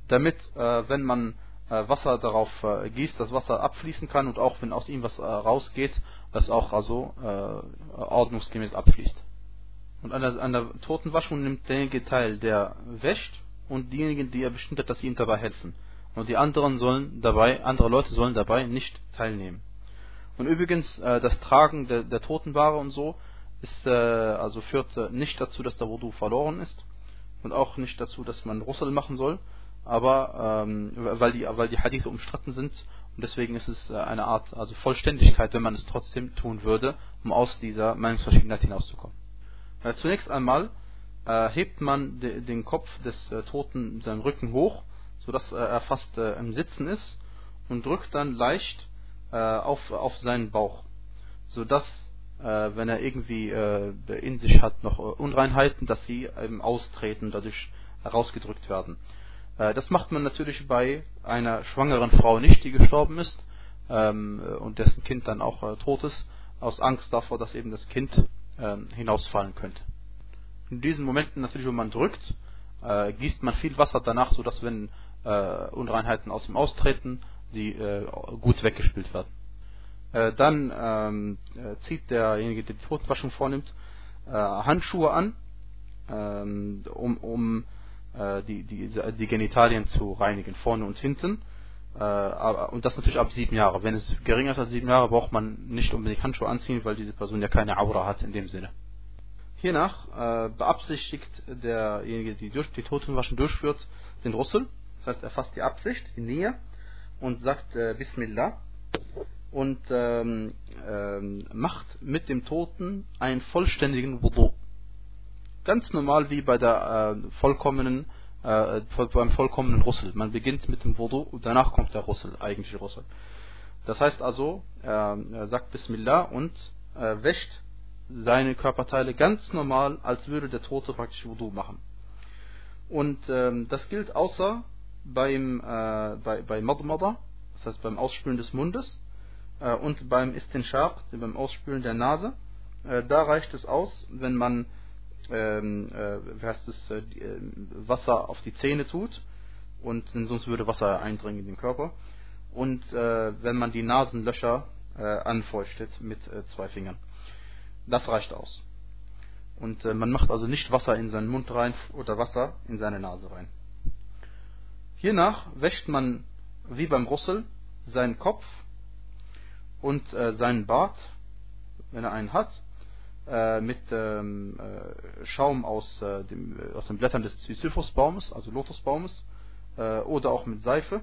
Damit, äh, wenn man äh, Wasser darauf äh, gießt, das Wasser abfließen kann und auch wenn aus ihm was äh, rausgeht, das auch also äh, ordnungsgemäß abfließt. Und an der, an der Totenwaschung nimmt derjenige teil, der wäscht und diejenigen, die er bestimmt hat, dass sie ihm dabei helfen. Und die anderen sollen dabei, andere Leute sollen dabei nicht teilnehmen. Und übrigens, äh, das Tragen der, der Totenware und so ist, äh, also führt äh, nicht dazu, dass der Wudu verloren ist und auch nicht dazu, dass man Russel machen soll, aber ähm, weil die, weil die Hadithe umstritten sind und deswegen ist es äh, eine Art, also Vollständigkeit, wenn man es trotzdem tun würde, um aus dieser Meinungsverschiedenheit hinauszukommen. Äh, zunächst einmal äh, hebt man de, den Kopf des äh, Toten mit seinem Rücken hoch, sodass äh, er fast äh, im Sitzen ist und drückt dann leicht auf, auf seinen Bauch, sodass, wenn er irgendwie in sich hat noch Unreinheiten, dass sie eben austreten, dadurch herausgedrückt werden. Äh, das macht man natürlich bei einer schwangeren Frau nicht, die gestorben ist ähm, und dessen Kind dann auch äh, tot ist, aus Angst davor, dass eben das Kind ähm, hinausfallen könnte. In diesen Momenten natürlich, wo man drückt, äh, gießt man viel Wasser danach, sodass wenn Unreinheiten aus ihm austreten, die gut weggespült werden. Dann ähm, äh, zieht derjenige, der die Totenwaschung vornimmt, Handschuhe an, um, um die, die, die Genitalien zu reinigen, vorne und hinten. Äh, und das natürlich ab sieben Jahre. Wenn es geringer ist als sieben Jahre, braucht man nicht unbedingt Handschuhe anziehen, weil diese Person ja keine Aura hat in dem Sinne. Hiernach äh, beabsichtigt derjenige, der die, die Totenwaschen durchführt, den Russel. Das heißt, er fasst die Absicht, die Nähe und sagt äh, Bismillah und ähm, ähm, macht mit dem Toten einen vollständigen Wudu. Ganz normal wie bei der äh, vollkommenen äh, beim vollkommenen Russel. Man beginnt mit dem Wudu und danach kommt der Russel, eigentliche Russel. Das heißt also, er sagt Bismillah und äh, wäscht seine Körperteile ganz normal, als würde der Tote praktisch Wudu machen. Und ähm, das gilt außer beim äh, bei, bei Madmada, das heißt beim Ausspülen des Mundes äh, und beim Istinshaq, beim Ausspülen der Nase. Äh, da reicht es aus, wenn man ähm, äh, heißt es, äh, äh, Wasser auf die Zähne tut und sonst würde Wasser eindringen in den Körper. Und äh, wenn man die Nasenlöcher äh, anfeuchtet mit äh, zwei Fingern. Das reicht aus. Und man macht also nicht Wasser in seinen Mund rein oder Wasser in seine Nase rein. Hiernach wäscht man wie beim Russel seinen Kopf und seinen Bart, wenn er einen hat, äh, mit ähm, äh, Schaum aus, äh, dem, äh, aus den Blättern des Sisyphusbaumes, also Lotusbaumes, äh, oder auch mit Seife.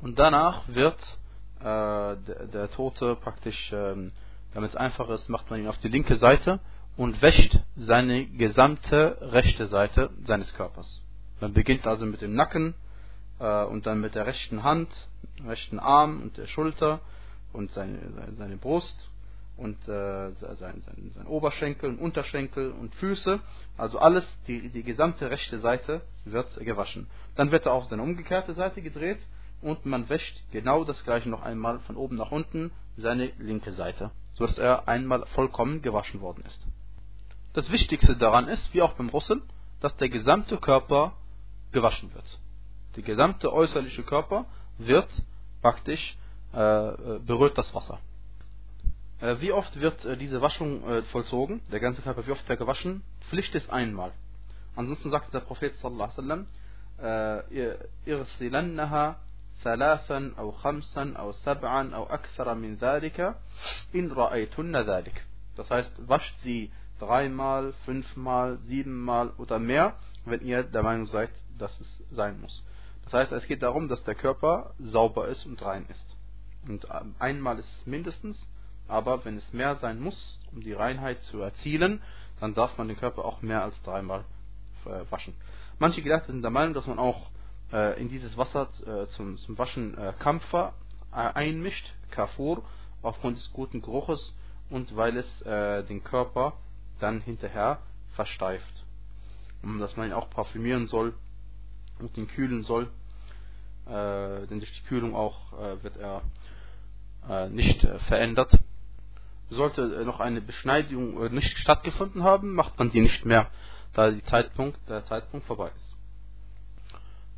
Und danach wird der, der, Tote praktisch, ähm, damit es einfach ist, macht man ihn auf die linke Seite und wäscht seine gesamte rechte Seite seines Körpers. Man beginnt also mit dem Nacken und dann mit der rechten Hand, rechten Arm und der Schulter und seine, seine Brust und äh, sein, sein, sein Oberschenkel und Unterschenkel und Füße, also alles, die, die gesamte rechte Seite wird gewaschen. Dann wird er auf seine umgekehrte Seite gedreht und man wäscht genau das gleiche noch einmal von oben nach unten seine linke Seite, sodass er einmal vollkommen gewaschen worden ist. Das Wichtigste daran ist, wie auch beim Russen, dass der gesamte Körper gewaschen wird. Der gesamte äußerliche Körper wird praktisch äh, berührt das Wasser. Äh, wie oft wird äh, diese Waschung äh, vollzogen? Der ganze Körper, wie oft wird er gewaschen? Pflicht ist einmal. Ansonsten sagt der Prophet sallallahu alaihi wasallam, irsilannaha. Das heißt, wascht sie dreimal, fünfmal, siebenmal oder mehr, wenn ihr der Meinung seid, dass es sein muss. Das heißt, es geht darum, dass der Körper sauber ist und rein ist. Und ähm, einmal ist es mindestens aber wenn es mehr sein muss, um die Reinheit zu erzielen, dann darf man den Körper auch mehr als dreimal äh, waschen. Manche Gelehrte sind der Meinung, dass man auch äh, in dieses Wasser äh, zum, zum Waschen Kampfer einmischt, Kafur, aufgrund des guten Geruches und weil es den Körper dann hinterher versteift. Und dass man ihn auch parfümieren soll und ihn kühlen soll, denn durch die Kühlung auch wird er nicht verändert. Sollte noch eine Beschneidung nicht stattgefunden haben, macht man die nicht mehr, da Zeitpunkt, der Zeitpunkt vorbei ist.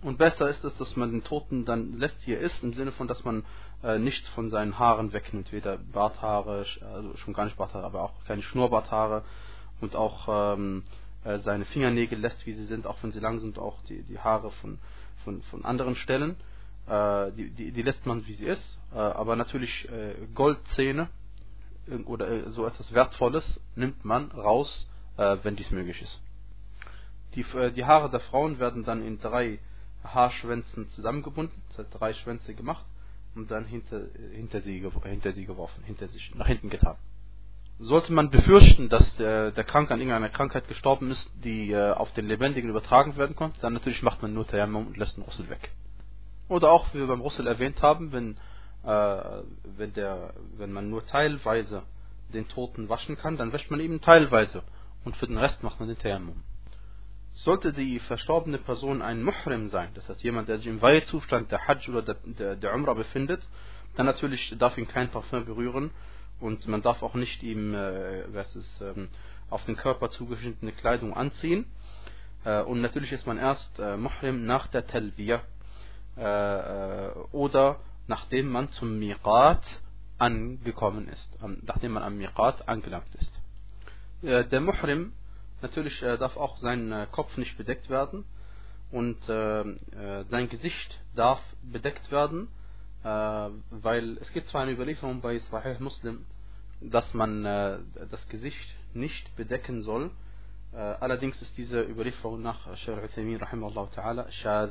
Und besser ist es, dass man den Toten dann lässt, wie er ist, im Sinne von, dass man äh, nichts von seinen Haaren wegnimmt, weder Barthaare, also schon gar nicht Barthaare, aber auch keine Schnurrbarthaare und auch ähm, äh, seine Fingernägel lässt, wie sie sind, auch wenn sie lang sind, auch die, die Haare von, von, von anderen Stellen. Äh, die, die, die, lässt man, wie sie ist. Äh, aber natürlich äh, Goldzähne oder äh, so etwas Wertvolles nimmt man raus, äh, wenn dies möglich ist. Die, die Haare der Frauen werden dann in drei Haarschwänzen zusammengebunden, drei Schwänze gemacht und dann hinter, hinter, sie, hinter sie geworfen, hinter sich, nach hinten getan sollte man befürchten, dass der, der Kranke an irgendeiner Krankheit gestorben ist, die äh, auf den Lebendigen übertragen werden konnte, dann natürlich macht man nur Tayammum und lässt den Russel weg. Oder auch, wie wir beim Russel erwähnt haben, wenn, äh, wenn, der, wenn man nur teilweise den Toten waschen kann, dann wäscht man eben teilweise und für den Rest macht man den Tayammum. Sollte die verstorbene Person ein Muhrim sein, das heißt jemand, der sich im Weihezustand der Hajj oder der, der, der Umrah befindet, dann natürlich darf ihn kein Parfum berühren und man darf auch nicht ihm äh, was ist, ähm, auf den Körper zugeschnittene Kleidung anziehen. Äh, und natürlich ist man erst äh, Muhrim nach der Talbiyah äh, äh, oder nachdem man zum Miqat angekommen ist, nachdem man am Miqat angelangt ist. Äh, der Muhrim natürlich darf auch sein Kopf nicht bedeckt werden und sein Gesicht darf bedeckt werden äh, weil es gibt zwar eine Überlieferung bei Sahih Muslim, dass man äh, das Gesicht nicht bedecken soll. Äh, allerdings ist diese Überlieferung nach Shaykh Uthaymeen rahimahullah ta'ala shaz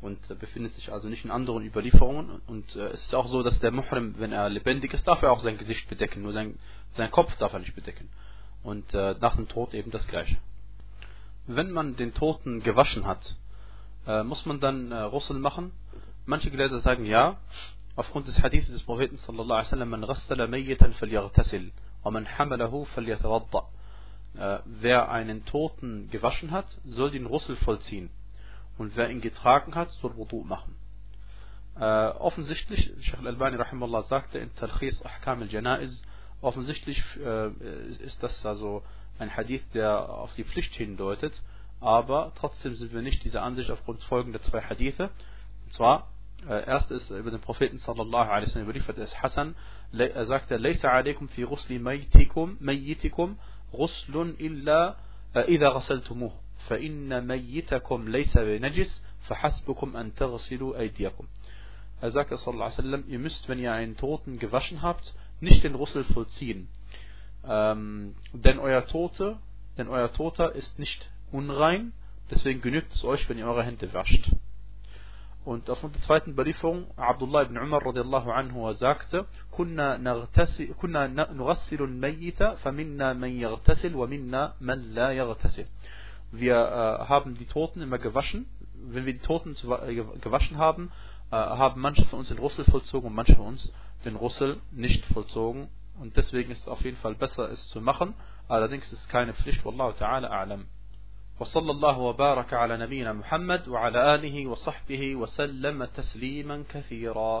und befindet sich also nicht in anderen Überlieferungen. Und es ist auch so, dass der Muhrim, wenn er lebendig ist, darf er auch sein Gesicht bedecken, nur sein, sein Kopf darf er nicht bedecken. Und nach dem Tod eben das Gleiche. Wenn man den Toten gewaschen hat, muss man dann Russel machen Manche Gelehrte sagen ja, aufgrund des Hadiths des Propheten sallallahu alaihi wasallam, man ghassala mayyitan falyaghtasil wa man hamalahu falyatawadda. Äh, wer einen Toten gewaschen hat, soll den Russel vollziehen. Und wer ihn getragen hat, soll Wudu machen. Äh, offensichtlich, Sheikh al-Albani rahimallah sagte in Talkhis Ahkam al-Janaiz, offensichtlich äh, ist das also ein Hadith, der auf die Pflicht hindeutet, aber trotzdem sind wir nicht dieser Ansicht aufgrund folgender zwei Hadithe. Und zwar, äh, erst ist äh, über den Propheten sallallahu alaihi wasallam überliefert, ist Hassan, er sagte, Leita alaikum fi rusli mayyitikum, mayyitikum ruslun illa äh. فإن ميتكم ليس بنجس فحسبكم أن تغسلوا أيديكم. Er sagte sallallahu alaihi wasallam, ihr müsst, wenn ihr einen Toten gewaschen habt, nicht den Russel vollziehen. Ähm, denn euer Tote, denn euer Toter ist nicht unrein, deswegen genügt es euch, wenn ihr eure Hände wascht. Und aufgrund der zweiten Überlieferung, Abdullah ibn Umar radiallahu anhu sagte, كنا نغتسل كنا نغسل الميت فمنا من يغتسل ومنا من لا يغتسل. Wir äh, haben die Toten immer gewaschen. Wenn wir die Toten äh, gewaschen haben, äh, haben manche von uns den Russel vollzogen und manche von uns den Russel nicht vollzogen. Und deswegen ist es auf jeden Fall besser, es zu machen. Allerdings ist es keine Pflicht. Wallahu ta'ala a'lam. وصلى الله وبارك على نبينا محمد وعلى آله وصحبه وسلم تسليما كثيرا